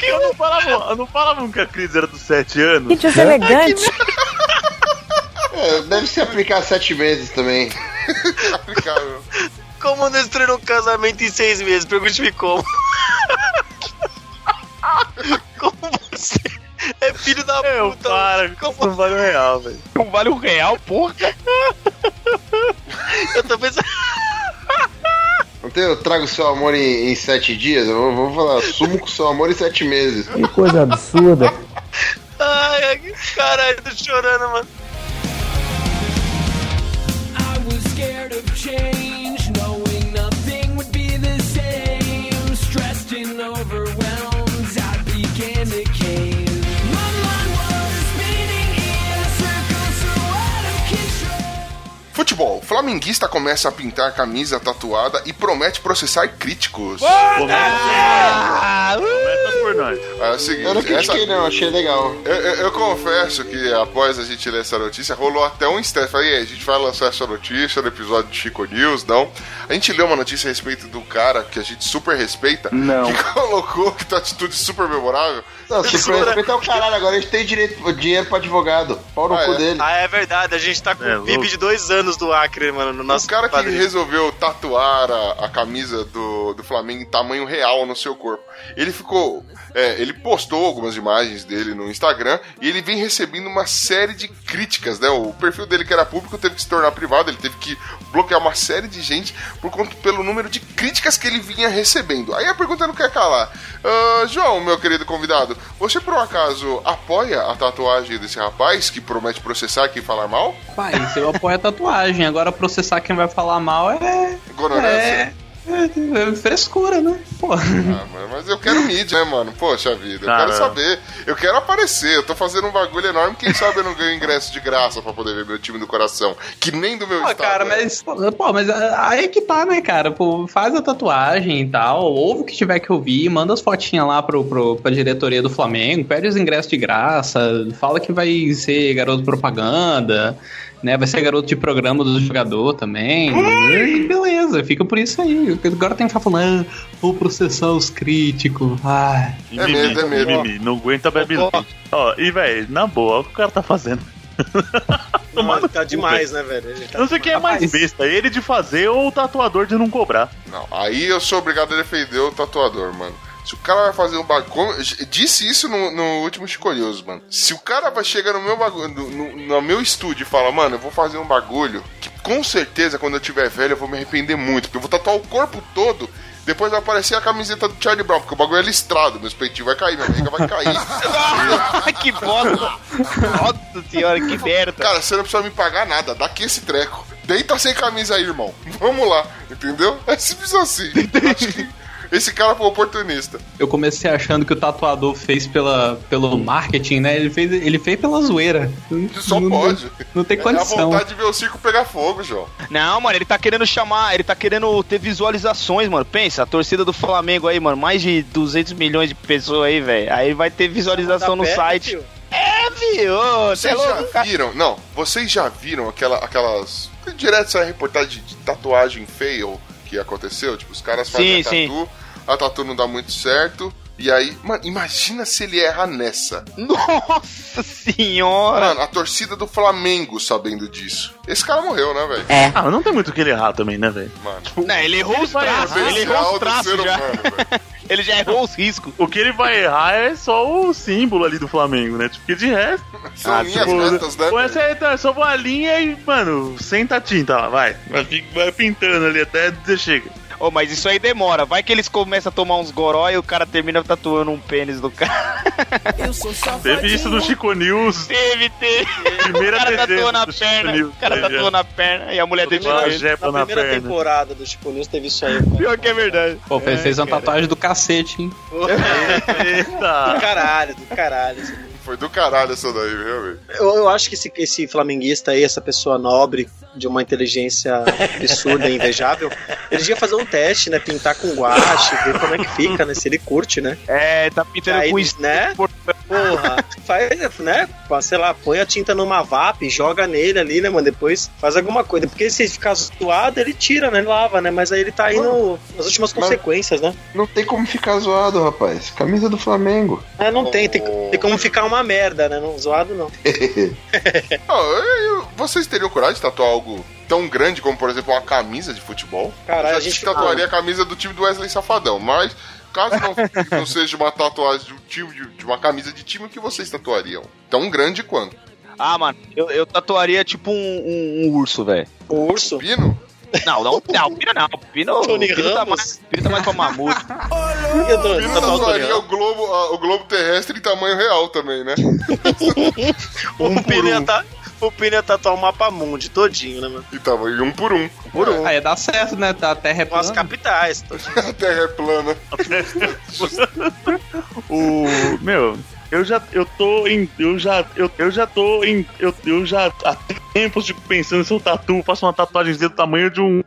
Eu não falava, eu não falava que a crise era dos sete anos. Que deselegante! É, deve se aplicar sete meses também. Aplicável. Como destruir um casamento em seis meses? Pergunte-me como filho da Meu, puta? para, Como não vale um real, velho. Não vale um real, porra. eu tô pensando. Não tem, eu trago seu amor em, em sete dias? Eu vou, vou falar, sumo com seu amor em sete meses. Que coisa absurda. Ai, caralho, tô chorando, mano. I was scared of change, Futebol. Flamenguista começa a pintar camisa tatuada e promete processar críticos. Começa por nós. É o seguinte, Eu não essa- critiquei não, achei legal. Eu, eu- eu confesso que após a gente ler essa notícia, rolou até um estresse. Falei, "E aí, a gente vai lançar essa notícia no episódio de Chico News, não? A gente leu uma notícia a respeito do cara que a gente super respeita, Não. que colocou que tá atitude super memorável. Não, se for respeitar o caralho, agora a gente tem direito, dinheiro pra advogado. Pau no Ah, cu é? dele. Ah, é verdade, a gente tá com É, o VIP louco. de dois anos do Acre, mano, no nosso o cara que padrinho. resolveu tatuar a, a camisa do, do Flamengo em tamanho real no seu corpo. Ele ficou. É, ele postou algumas imagens dele no Instagram e ele vem recebendo uma série de críticas, né? O perfil dele que era público teve que se tornar privado, ele teve que bloquear uma série de gente por conta pelo número de críticas que ele vinha recebendo. Aí a pergunta não quer calar. Ah, João, meu querido convidado, você por um acaso apoia a tatuagem desse rapaz que promete processar e falar mal? Pai, eu apoio a tatuagem, agora processar quem vai falar mal é. É, é, é frescura, né? Pô. Ah, mano, mas eu quero mídia, né, mano? Poxa vida, eu quero saber. Eu quero aparecer. Eu tô fazendo um bagulho enorme. Quem sabe eu não ganho ingresso de graça pra poder ver meu time do coração. Que nem do meu Pô, estado. cara, né? mas. Pô, mas ah, aí que tá, né, cara? Pô, faz a tatuagem e tal, ouve o que tiver que ouvir, manda as fotinhas lá pro, pro, pra diretoria do Flamengo, pede os ingressos de graça, fala que vai ser garoto propaganda, né? Vai ser garoto de programa do jogador também. E beleza, fica por isso aí. Agora tem que ficar falando, ah, vou processar os críticos. Ai. É medo, é medo. Mimimi, não aguenta bebe leite. Ó, e velho, na boa, o que o cara tá fazendo? Não, ele tá demais, né, velho? Tá Não sei quem é mais besta, ele de fazer ou o tatuador de não cobrar. Não, aí eu sou obrigado a defender o tatuador, mano. Se o cara vai fazer um bagulho. Disse isso no, no último Chico News, mano. Se o cara vai chegar no meu bagulho, no, no- no meu estúdio e fala, mano, eu vou fazer um bagulho que com certeza quando eu tiver velho eu vou me arrepender muito. Porque eu vou tatuar o corpo todo. Depois vai aparecer a camiseta do Charlie Brown, porque o bagulho é listrado, meus peitinhos vai cair, minha barriga vai cair. que bosta! Nossa senhora, que merda! Cara, você não precisa me pagar nada, dá aqui esse treco. Deita sem camisa aí, irmão. Vamos lá, entendeu? É simples assim. Acho que esse cara foi oportunista. Eu comecei achando que o tatuador fez pela, pelo marketing, né? Ele fez, ele fez pela zoeira. Só Não- pode. Não tem É a condição. vontade de ver o circo pegar fogo, João. Não, mano, ele tá querendo chamar, ele tá querendo ter visualizações, mano. Pensa, a torcida do Flamengo aí, mano, mais de 200 milhões de pessoas aí, velho. Aí vai ter visualização no perto, site. tio. É, viu? Você é Vocês louco, já viram? Não, vocês já viram aquela, aquelas. Direto essa reportagem de tatuagem fail que aconteceu? Tipo, os caras fazem Sim, a sim. tatu, a tatu não dá muito certo. E aí, mano, imagina se ele erra nessa. Nossa senhora! Mano, a torcida do Flamengo sabendo disso. Esse cara morreu, né, velho? É. Ah, mas não tem muito o que ele errar também, né, velho? Mano. Não, ele errou os traços, ele errou os traços já. humano. Ele já errou os riscos. O que ele vai errar é só o símbolo ali do Flamengo, né? Tipo, porque de resto. São Ah, linhas tipo, retas, né? Com essa então, é só uma linha e, mano, senta a tinta lá, vai. Vai, pintando ali até dizer chega. Ô, mas isso aí demora. Vai que eles começam a tomar uns goró e o cara termina tatuando um pênis do cara. Teve isso no Chico News. Teve, teve. Primeira o cara tatuou na do Chico perna. News, O cara tatuou ligado? na perna e a mulher dele Uma jepa Na na primeira perna. temporada do Chico News teve isso aí. cara. Pior que é verdade. Pô, fez, fez uma cara. tatuagem do cacete, hein? Do Eita! caralho, do caralho. Foi do caralho essa daí, viu, velho? Eu, eu acho que esse, esse flamenguista aí, essa pessoa nobre, de uma inteligência absurda e invejável, ele devia fazer um teste, né? Pintar com guache, ver como é que fica, né? Se ele curte, né? É, tá pintando Aí, com isso. né? Porra, faz, né? Sei lá, põe a tinta numa VAP, joga nele ali, né, mano? Depois faz alguma coisa. Porque se ficar zoado, ele tira, né? Ele lava, né? Mas aí ele tá indo nas últimas consequências, né? Não tem como ficar zoado, rapaz. Camisa do Flamengo. É, não tem, tem, tem como ficar uma merda, né? Não, zoado não. Eu- eu- vocês teriam coragem de tatuar algo tão grande como, por exemplo, uma camisa de futebol? Já a gente- tatuaria a camisa do time do Wesley Safadão, mas caso não, não seja uma tatuagem de um time, de, de uma camisa de time, o que vocês tatuariam? Tão grande quanto? Ah, mano, eu, eu tatuaria tipo um, um- um urso, velho. O urso? Pino? Não, não, não, o Pino não. O Pino, o Tony Pino tá Ramos? mais, o Pino tá mais pra mamute. Eu tô, Pino tá tatuaria o globo, a- o globo terrestre em tamanho real também, né? O Pino ia tá- o Pino ia tatuar o mapa mundi todinho, né, mano? E tamanho um por um. Por um. Aí dá certo, né? A terra é Com as plana. capitais. todinho. A terra é plana. O. Meu, eu já. Eu tô em. Eu já. Eu, eu já tô em. Eu, eu já. Há tempos de pensando se eu tatuo, faço uma tatuagem do tamanho de um.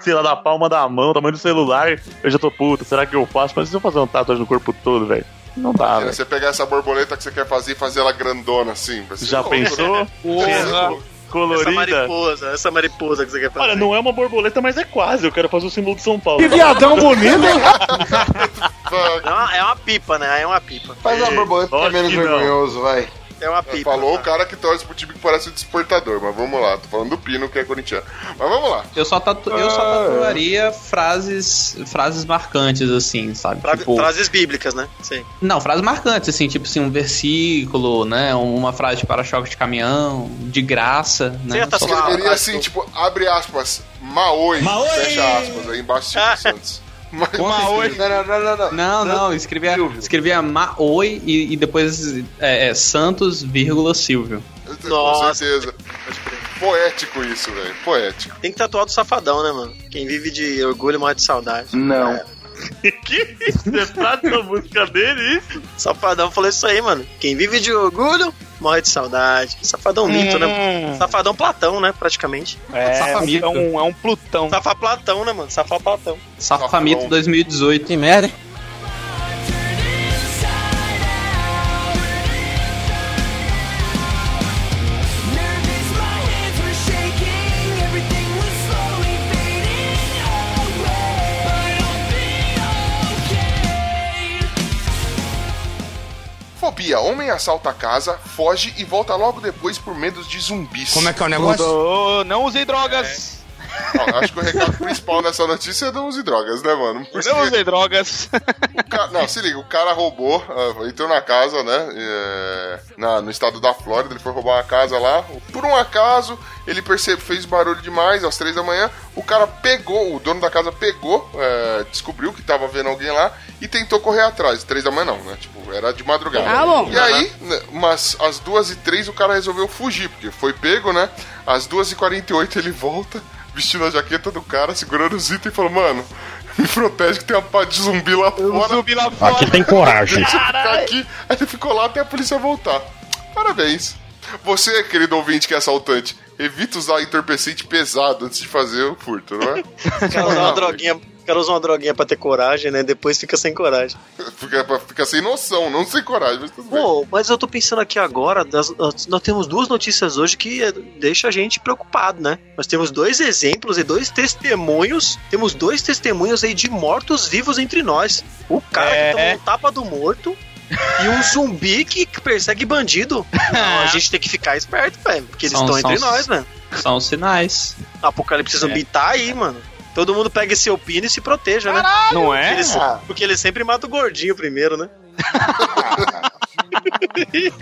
Sei lá, da palma da mão, tamanho do celular. Eu já tô puta, será que eu faço? Mas se eu fazer uma tatuagem no corpo todo, velho? Não dá, Imagina, velho. você pegar essa borboleta que você quer fazer e fazer ela grandona assim. vai ser Já louco, pensou? né? Porra, Essa colorida. mariposa, essa mariposa que você quer fazer. Olha, não é uma borboleta, mas é quase. Eu quero fazer o símbolo de São Paulo. Que viadão bonito, hein? É uma, é uma pipa, né? É uma pipa. Faz uma É, borboleta que é menos vergonhoso, vai. É uma pipa. Falou o cara que torce pro time que parece um despertador, mas vamos lá. Tô falando do Pino, que é corintiano. Mas vamos lá. Eu só, tatu eu só Ah. tatuaria frases, frases marcantes, assim, sabe? Fra- Tipo, Frases bíblicas, né? Sim. Não, frases marcantes, assim, tipo assim, um versículo, né? Uma frase de para-choque de caminhão, de graça, né? tá Só- Escreveria assim, tipo, abre aspas, Maoi, Maoi! fecha aspas, aí embaixo Silvio Santos. Mas, Maoi. Não, não, não, não, não. Não, não, escrevia, escrevia Maoi e, e depois é, é, Santos, vírgula, Silvio. Com certeza. Poético isso, velho. Poético. Tem que tatuar do safadão, né, mano? Quem vive de orgulho morre de saudade. Não. que isso? É frase da música dele, isso? Safadão falou isso aí, mano. Quem vive de orgulho morre de saudade. Safadão mito, Hum. né? Safadão Platão, né? Praticamente. É, Safamito. é um, é um Plutão. Safa Platão, né, mano? Safa Platão. Safamito 2018. Que merda, Fobia. Homem assalta a casa, foge e volta logo depois por medo de zumbis. Como é que é o Mudou. Não usei drogas. Ó, acho que o recado principal nessa notícia é não use drogas, né, mano? Porque Não usei drogas. o ca- Não, se liga, o cara roubou, ah, entrou na casa, né? é, na- no estado da Flórida, ele foi roubar uma casa lá. Por um acaso, ele percebe, fez barulho demais às três da manhã. O cara pegou, o dono da casa pegou, é, descobriu que tava vendo alguém lá e tentou correr atrás. Três da manhã não, né? Tipo, era de madrugada. Tá bom. E aí, né, mas às duas e três o cara resolveu fugir, porque foi pego, né? Às duas e quarenta e oito ele volta, vestindo a jaqueta do cara, segurando os itens e falou, mano, me protege que tem uma pá de zumbi lá fora. Zumbi lá fora. Aqui tem coragem. Deixa eu ficar aqui. Aí ele ficou lá até a polícia voltar. Parabéns. Você, querido ouvinte que é assaltante, evita usar entorpecente pesado antes de fazer o furto, não é? Cara uma droguinha. O cara usa uma droguinha pra ter coragem, né? Depois fica sem coragem. Fica, fica sem noção, não sem coragem, mas tudo bem. Pô, mas eu tô pensando aqui agora, das- nós nós temos duas notícias hoje que eh, deixa a gente preocupado, né? Nós temos dois exemplos e dois testemunhos. Temos dois testemunhos aí de mortos-vivos entre nós. O cara É. que tomou um tapa do morto e um zumbi que persegue bandido. Não, a gente tem que ficar esperto, velho. Porque eles São- estão entre são- nós, velho. São os sinais. Apocalipse zumbi tá aí, mano. Todo mundo pega esse opino e se proteja, né? Não é? Eles- porque ele sempre mata o gordinho primeiro, né?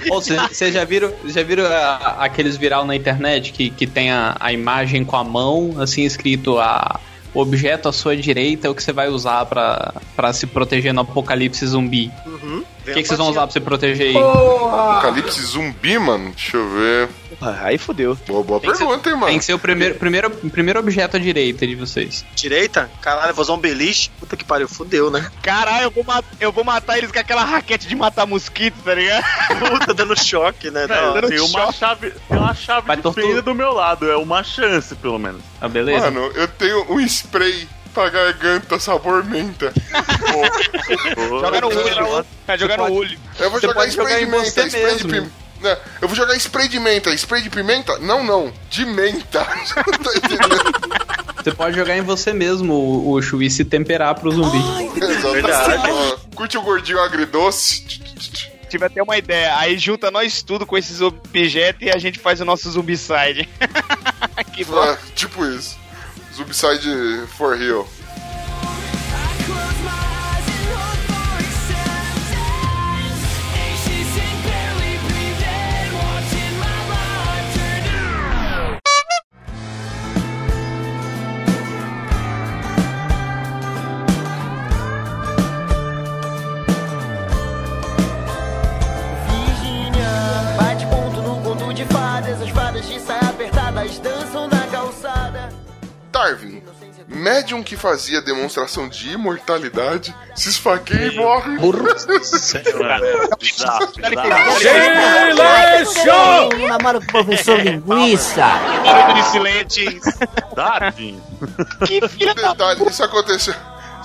Vocês já viram, já viram ah, aqueles viral na internet que, que tem a, a imagem com a mão, assim, escrito a o objeto à sua direita é o que você vai usar pra, pra se proteger no apocalipse zumbi. Uhum. O que, que vocês vão usar pra se proteger aí? Apocalipse zumbi, mano. Deixa eu ver. Aí fodeu. Boa, boa Tem que, ser, pergunta, hein, mano. tem que ser o primeiro, primeiro, primeiro objeto à direita de vocês. Direita? Caralho, vou usar um beliche. Puta que pariu, fudeu, né? Caralho, eu vou, mat- eu vou matar eles com aquela raquete de matar mosquito, tá ligado? Puta, dando choque, né? Da hora. Tem uma chave, tem uma chave Vai de tortura- do meu lado, é uma chance, pelo menos. Ah, beleza? Mano, eu tenho um spray pra garganta sabor menta. Joga no olho. É, jogar no olho. Eu vou Você jogar pode spray jogar de em menta, spray mesmo. de pimenta. Eu vou jogar spray de menta. Spray de pimenta? Não, não. De menta. tá entendendo? Você pode jogar em você mesmo o, o chuí se temperar pro zumbi. Exatamente. Curte o gordinho agridoce? Tive até uma ideia. Aí junta nós tudo com esses objetos e a gente faz o nosso zumbicide. que bom. Ah, tipo isso. Zombicide for real. Darwin, médium que fazia demonstração de imortalidade, se esfaqueia e morre. Namoro com o professor linguiça. Garoto de silêncio. Darwin. Que filha da Detalhe, isso aconteceu.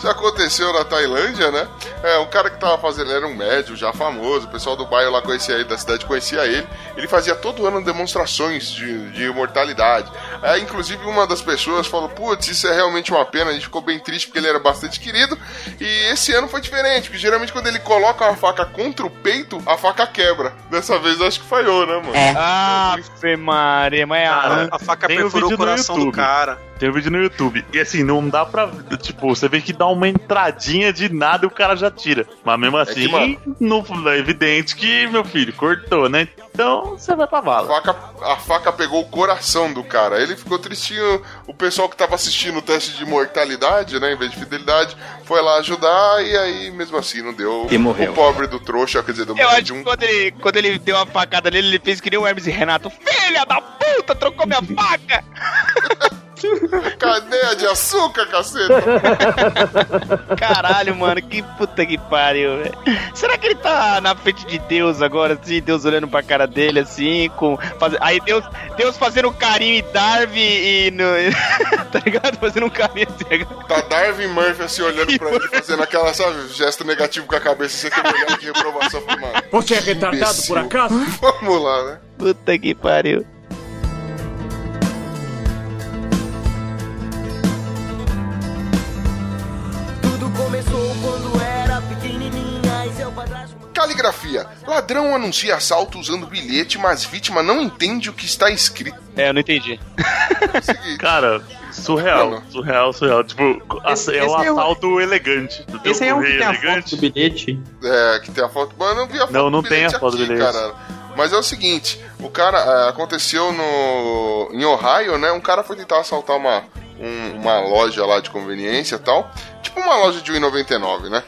Isso aconteceu na Tailândia, né? É, um cara que tava fazendo, era um médium já famoso, o pessoal do bairro lá conhecia ele, da cidade conhecia ele. Ele fazia todo ano demonstrações de, de imortalidade. É, inclusive, uma das pessoas falou: Putz, isso é realmente uma pena. A gente ficou bem triste porque ele era bastante querido. E esse ano foi diferente, porque geralmente quando ele coloca a faca contra o peito, a faca quebra. Dessa vez eu acho que falhou, né, mano? Ah, Ave Maria, mas Cara, a faca tem o perfurou o coração do cara. Tem um vídeo no YouTube. E assim, não dá pra. Tipo, você vê que dá uma entradinha de nada e o cara já tira. Mas mesmo É assim, que, mano- não, é evidente que meu filho cortou, né? Então você vai pra A vala. faca, a faca pegou o coração do cara. Ele ficou tristinho. O pessoal que tava assistindo o teste de mortalidade, né? Em vez de fidelidade, foi lá ajudar. E aí, mesmo assim, não deu. E morreu. O pobre do trouxa, quer dizer, do Eu acho médium. que quando ele, quando ele deu a facada nele, ele fez que nem o Hermes e Renato. Filha da puta, trocou minha faca! Cadeia de açúcar, caceta! Caralho, mano, que puta que pariu, velho. Será que ele tá na frente de Deus agora, assim, Deus olhando pra cara dele, assim, com. Faz... Aí Deus, Deus fazendo um carinho em Darwin e. No... tá ligado? Fazendo um carinho assim. Tá Darwin Murphy assim olhando pra ele, fazendo aquela, sabe, gesto negativo com a cabeça, você tem que olhar de reprovação pro mano. Você é retardado por acaso? Vamos lá, né? Puta que pariu. Caligrafia. Ladrão anuncia assalto usando bilhete, mas vítima não entende o que está escrito. É, eu não entendi. Cara, surreal. Surreal, surreal. Tipo, Esse- é um esse é o- assalto elegante. Esse aí é o que tem a elegante. foto do bilhete. É, que tem a foto. Mas eu não vi a foto Não, não do tem a foto do aqui, bilhete. cara. Mas é o seguinte, o cara é, aconteceu no em Ohio, né? Um cara foi tentar assaltar uma um- uma loja lá de conveniência e tal, tipo uma loja de 1,99, né?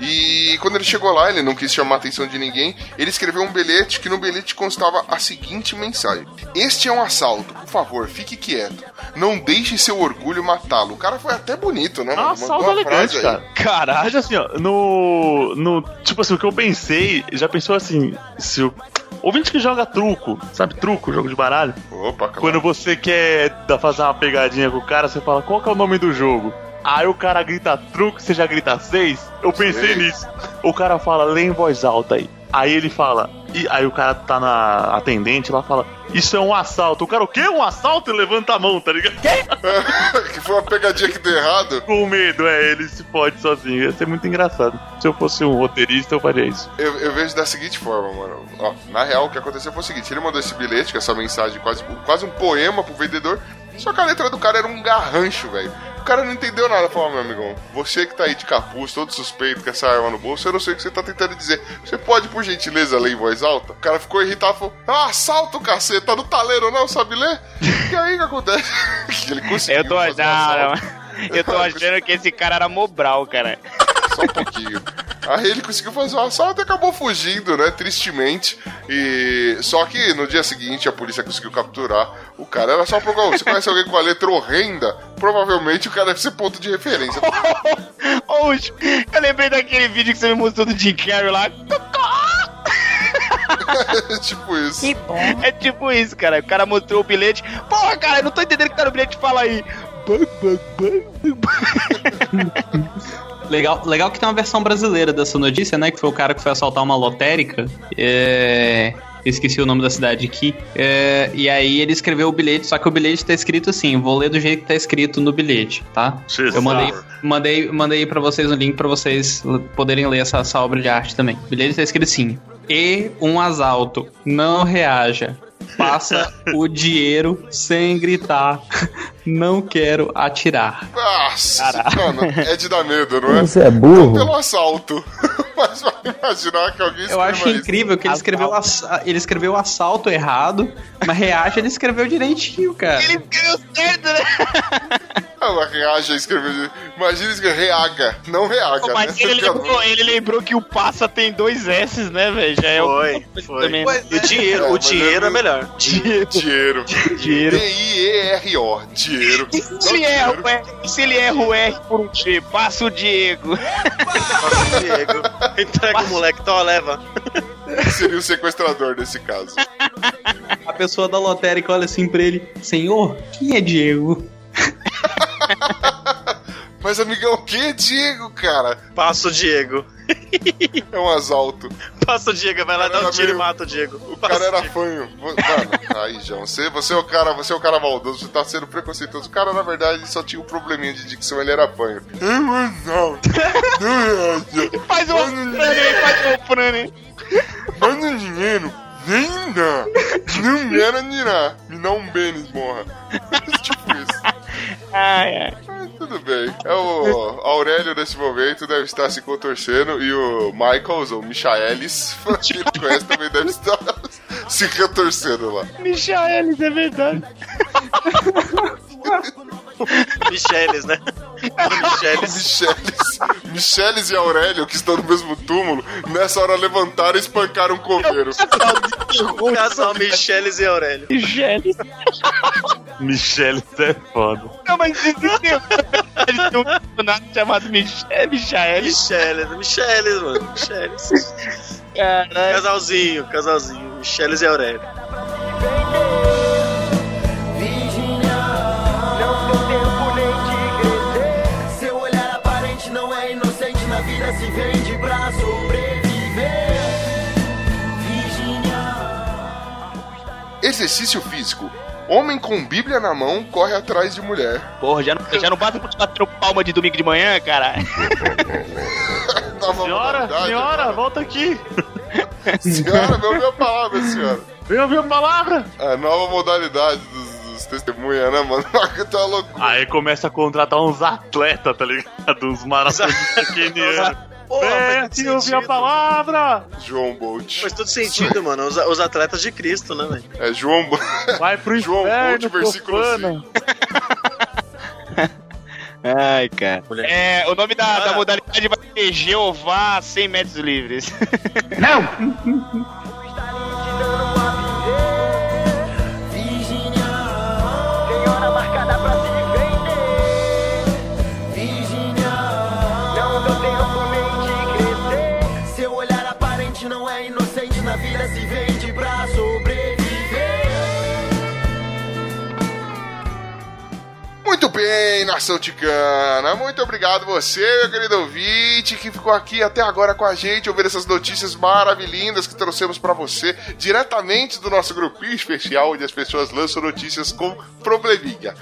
E quando ele chegou lá, ele não quis chamar a atenção de ninguém. Ele escreveu um bilhete que no bilhete constava a seguinte mensagem: Este é um assalto, por favor, fique quieto. Não deixe seu orgulho matá-lo. O cara foi até bonito, né? Mano? assalto elegante, cara. Caralho, Mas assim, ó, no, no. Tipo assim, o que eu pensei, já pensou assim, se o. Ouvinte que joga truco, sabe truco, jogo de baralho? Opa, cara. Quando você quer dar- fazer uma pegadinha com o cara, você fala, qual que é o nome do jogo? Aí o cara grita truco, você já grita seis? Eu pensei Seis. nisso. O cara fala, lê em voz alta aí. Aí ele fala, e aí o cara tá na atendente lá fala, isso é um assalto. O cara, o quê? Um assalto? E levanta a mão, tá ligado? que foi uma pegadinha que deu errado. Com medo, é, ele se pode sozinho. Ia ser muito engraçado. Se eu fosse um roteirista, eu faria isso. Eu, eu vejo da seguinte forma, mano. Ó, na real, o que aconteceu foi o seguinte: ele mandou esse bilhete, com essa mensagem, quase, quase um poema pro vendedor. Só que a letra do cara era um garrancho, velho. O cara não entendeu nada. Falou, meu amigão, você que tá aí de capuz, todo suspeito com essa arma no bolso, eu não sei o que você tá tentando dizer. Você pode, por gentileza, ler em voz alta? O cara ficou irritado e falou: Ah, assalto, caceta, tá no taleiro não, sabe ler? E aí o que acontece? Ele conseguiu. Eu tô fazer um. Eu tô achando que esse cara era Mobral, cara. Só um pouquinho. Aí ele conseguiu fazer o assalto e acabou fugindo, né? Tristemente. E só que no dia seguinte a polícia conseguiu capturar o cara. Era só procurar. Você conhece alguém com a letra horrenda? Provavelmente o cara deve ser ponto de referência. Oxe, eu lembrei daquele vídeo que você me mostrou do Jim Carrey lá. tipo isso. Que bom. É tipo isso, cara. O cara mostrou o bilhete. Porra, cara, eu não tô entendendo o que tá no bilhete. Fala aí. Bam, bam, bam, bam. Legal, legal que tem uma versão brasileira dessa notícia, né? Que foi o cara que foi assaltar uma lotérica. É. Esqueci o nome da cidade aqui. É, e aí ele escreveu o bilhete, só que o bilhete tá escrito assim, vou ler do jeito que tá escrito no bilhete, tá? Eu mandei, mandei, mandei para vocês um link para vocês poderem ler essa, essa obra de arte também. O bilhete tá escrito assim: E um assalto, não reaja. Passa o dinheiro sem gritar. Não quero atirar. Nossa, Caraca. mano, é de dar medo, não é? Você é burro. Não pelo assalto. Mas vai imaginar que alguém Eu acho isso. incrível que ele escreveu, ass- ele escreveu assalto errado, mas reage ele escreveu direitinho, cara. Ele escreveu certo, né? Ela reage, escreveu. Imagina escrever reaga, não reaga, Mas né? ele lembrou, ele lembrou que o passa tem dois S, né, velho? Já é Foi, foi. também, né? E o dinheiro, É, o mas dinheiro é melhor. Dinheiro. Dinheiro. D-I-E-R-O. Dinheiro. E se ele erra o R, se ele erra o R por um G? Passa o Diego. Passa o Diego. Entrega o moleque, então leva. Seria o sequestrador nesse caso. A pessoa da lotérica olha assim pra ele: Senhor, quem é Diego? Mas, amigão, o que é Diego, cara? Passa o Diego. É um assalto. Passa o Diego, vai lá dar um tiro e meio- mata o Diego. O cara era fanho. Mano, aí, João, você, você é o cara, você é o cara maldoso, você tá sendo preconceituoso. O cara, na verdade, só tinha um probleminha de dicção, ele era fanho. Não, Faz o Frane aí, faz o Frane. Manda dinheiro, nem dá. Não me era nirar. Me dá um bênis, morra. tipo isso. Ai, ai. Mas Tudo bem. É o Aurélio, nesse momento, deve estar se contorcendo e o Michaels, ou Michaelis, que ele conhece, também deve estar se retorcendo lá. Michaelis, é verdade. Micheles, né? Micheles. Micheles, Micheles e Aurélio, que estão no mesmo túmulo, nessa hora levantaram e espancaram um coveiro. Casal Micheles e Aurélio. Micheles. Michelle é foda. Não, mas existe um personagem chamado Mich Michaelis. Micheles, Micheles, mano. Micheles. Caralho. Casalzinho, casalzinho. Micheles e Aurélio. Exercício físico. Homem com Bíblia na mão corre atrás de mulher. Porra, já não, já não basta continuar tendo palma de domingo de manhã, cara. Senhora, senhora, agora. volta aqui. Senhora, me ouviu a palavra, senhora. Vem ouvir a palavra. A nova modalidade dos, testemunhas, né, mano? tá louco. Aí começa a contratar uns atletas, tá ligado? Uns maratonistas kenianos. Porra, aqui todo ouvir a palavra. João Bolt. Faz todo sentido, mano. Os, os atletas de Cristo, né, velho? É João Bolt. Vai pro João inferno, Bolt, versículo profana. Ai, cara. É, o nome da, da modalidade vai ser Jeová 100 metros livres. Tem Muito bem, nação ticana. Muito obrigado você, meu querido ouvinte, que ficou aqui até agora com a gente, ouvindo essas notícias maravilhindas que trouxemos pra você, diretamente do nosso grupinho especial, onde as pessoas lançam notícias com probleminha.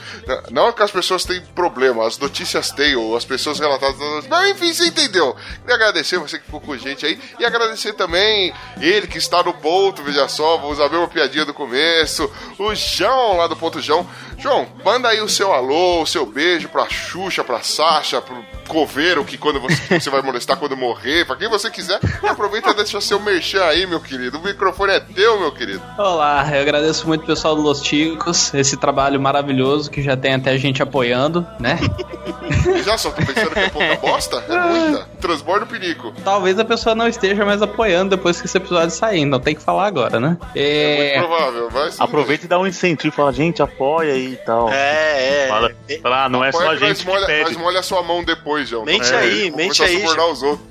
Não que as pessoas têm problema, as notícias têm, ou as pessoas relatadas. Mas enfim, você entendeu. Queria agradecer você que ficou com a gente aí, e agradecer também ele que está no ponto, veja só, vou usar a piadinha do começo, o João lá do ponto João. João, manda aí o seu alô, o seu beijo pra Xuxa, pra Sasha, pro coveiro que quando você, você vai molestar quando morrer, pra quem você quiser. E aproveita e deixa seu merchan aí, meu querido. O microfone é teu, meu querido. Olá, eu agradeço muito o pessoal do Los Ticos, esse trabalho maravilhoso que já tem até gente apoiando, né? Já só tô pensando que é pouca bosta? É muita. Transborda o pinico. Talvez a pessoa não esteja mais apoiando depois que esse episódio sair, não tem que falar agora, né? É É, muito provável, mas. Aproveita e dá um incentivo, fala, gente, apoia aí e tal. É, é. Fala, fala, ah, não é Apoia só a que nós gente que molha, pede. nós molha a sua mão depois, João. Mente É, aí, vamos mente a aí, subornar João. os outros.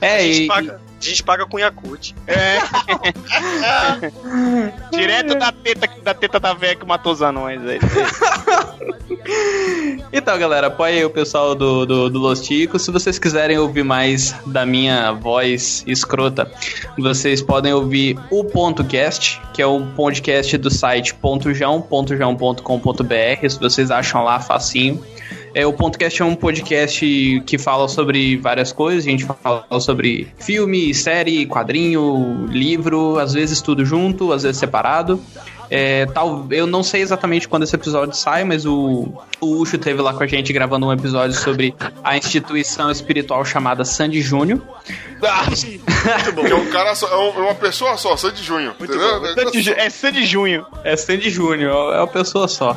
a, é gente e, paga, a gente paga com Yakut. É. Direto da teta, da teta da véia que matou os anões aí. Então, galera, apoia o pessoal do, do, do Los Ticos. Se vocês quiserem ouvir mais da minha voz escrota, vocês podem ouvir o Ponto Cast, que é um podcast do site .jão.jão.com.br. Se vocês acham lá facinho. É, o PontoCast é um podcast que fala sobre várias coisas. A gente fala sobre filme, série, quadrinho, livro, às vezes tudo junto, às vezes separado. É, tal, eu não sei exatamente quando esse episódio sai, mas o, o Ucho teve lá com a gente gravando um episódio sobre a instituição espiritual chamada Sandy Júnior. Que é um cara só, é é uma pessoa só, Sandy? Sandy Ju- É Sandy Junho. É Sandy Júnior, é uma pessoa só.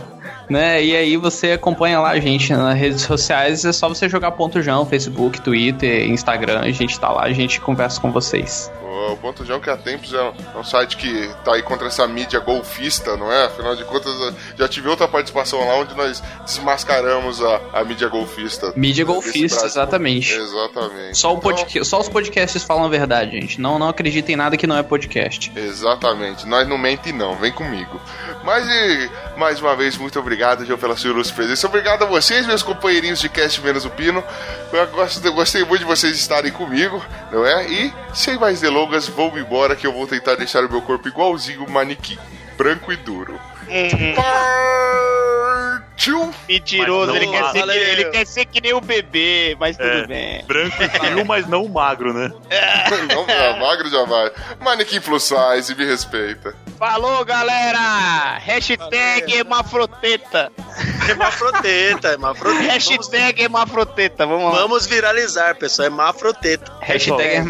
Né? E aí você acompanha lá a gente nas redes sociais, é só você jogar ponto Jão, Facebook, Twitter, Instagram, a gente tá lá, a gente conversa com vocês. O Ponto que há tempos é um, site que tá aí contra essa mídia golfista, não é? Afinal de contas, já tive outra participação lá onde nós desmascaramos a, a mídia golfista. Mídia golfista, exatamente. Exatamente. Só, o podca- só os podcasts falam a verdade, gente. Não, não acreditem em nada que não é podcast. Exatamente, nós não mente não, vem comigo. Mas e mais uma vez, muito obrigado, João, pela sua ilustre presença. Obrigado a vocês, meus companheirinhos de cast menos o Pino. Eu gostei muito de vocês estarem comigo, não é? E sem mais delongas, vou embora que eu vou tentar deixar o meu corpo igualzinho um manequim, branco e duro. Partiu! Mentiroso, ele não quer, ser que, ele quer ser que nem o bebê, mas tudo É, bem. Branco e frio, mas não magro, né? não, já magro já vai. Manequim plus size, me respeita. Falou, galera! Hashtag Emafroteta. Hemafroteta, hemafroteta. Vamos, Hashtag Emafroteta, vamos lá. vamos viralizar, pessoal. Hemafroteta. Hashtag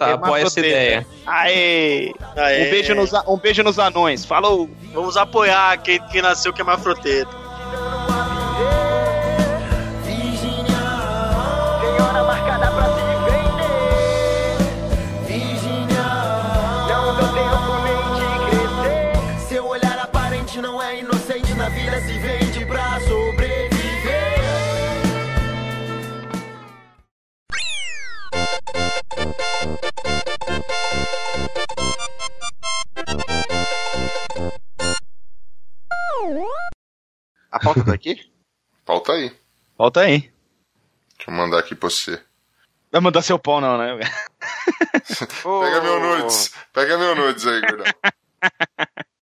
apoia essa ideia. Aê! Aê. Um, beijo nos, um beijo nos anões. Falou! Vamos apoiar quem, quem nasceu com hemafroteta. Tem A pauta tá aqui? Pauta aí. Volta aí. Deixa eu mandar aqui pra você. Vai mandar seu pau, não, né? Pega meu nudes. Pega meu nudes aí, gordão.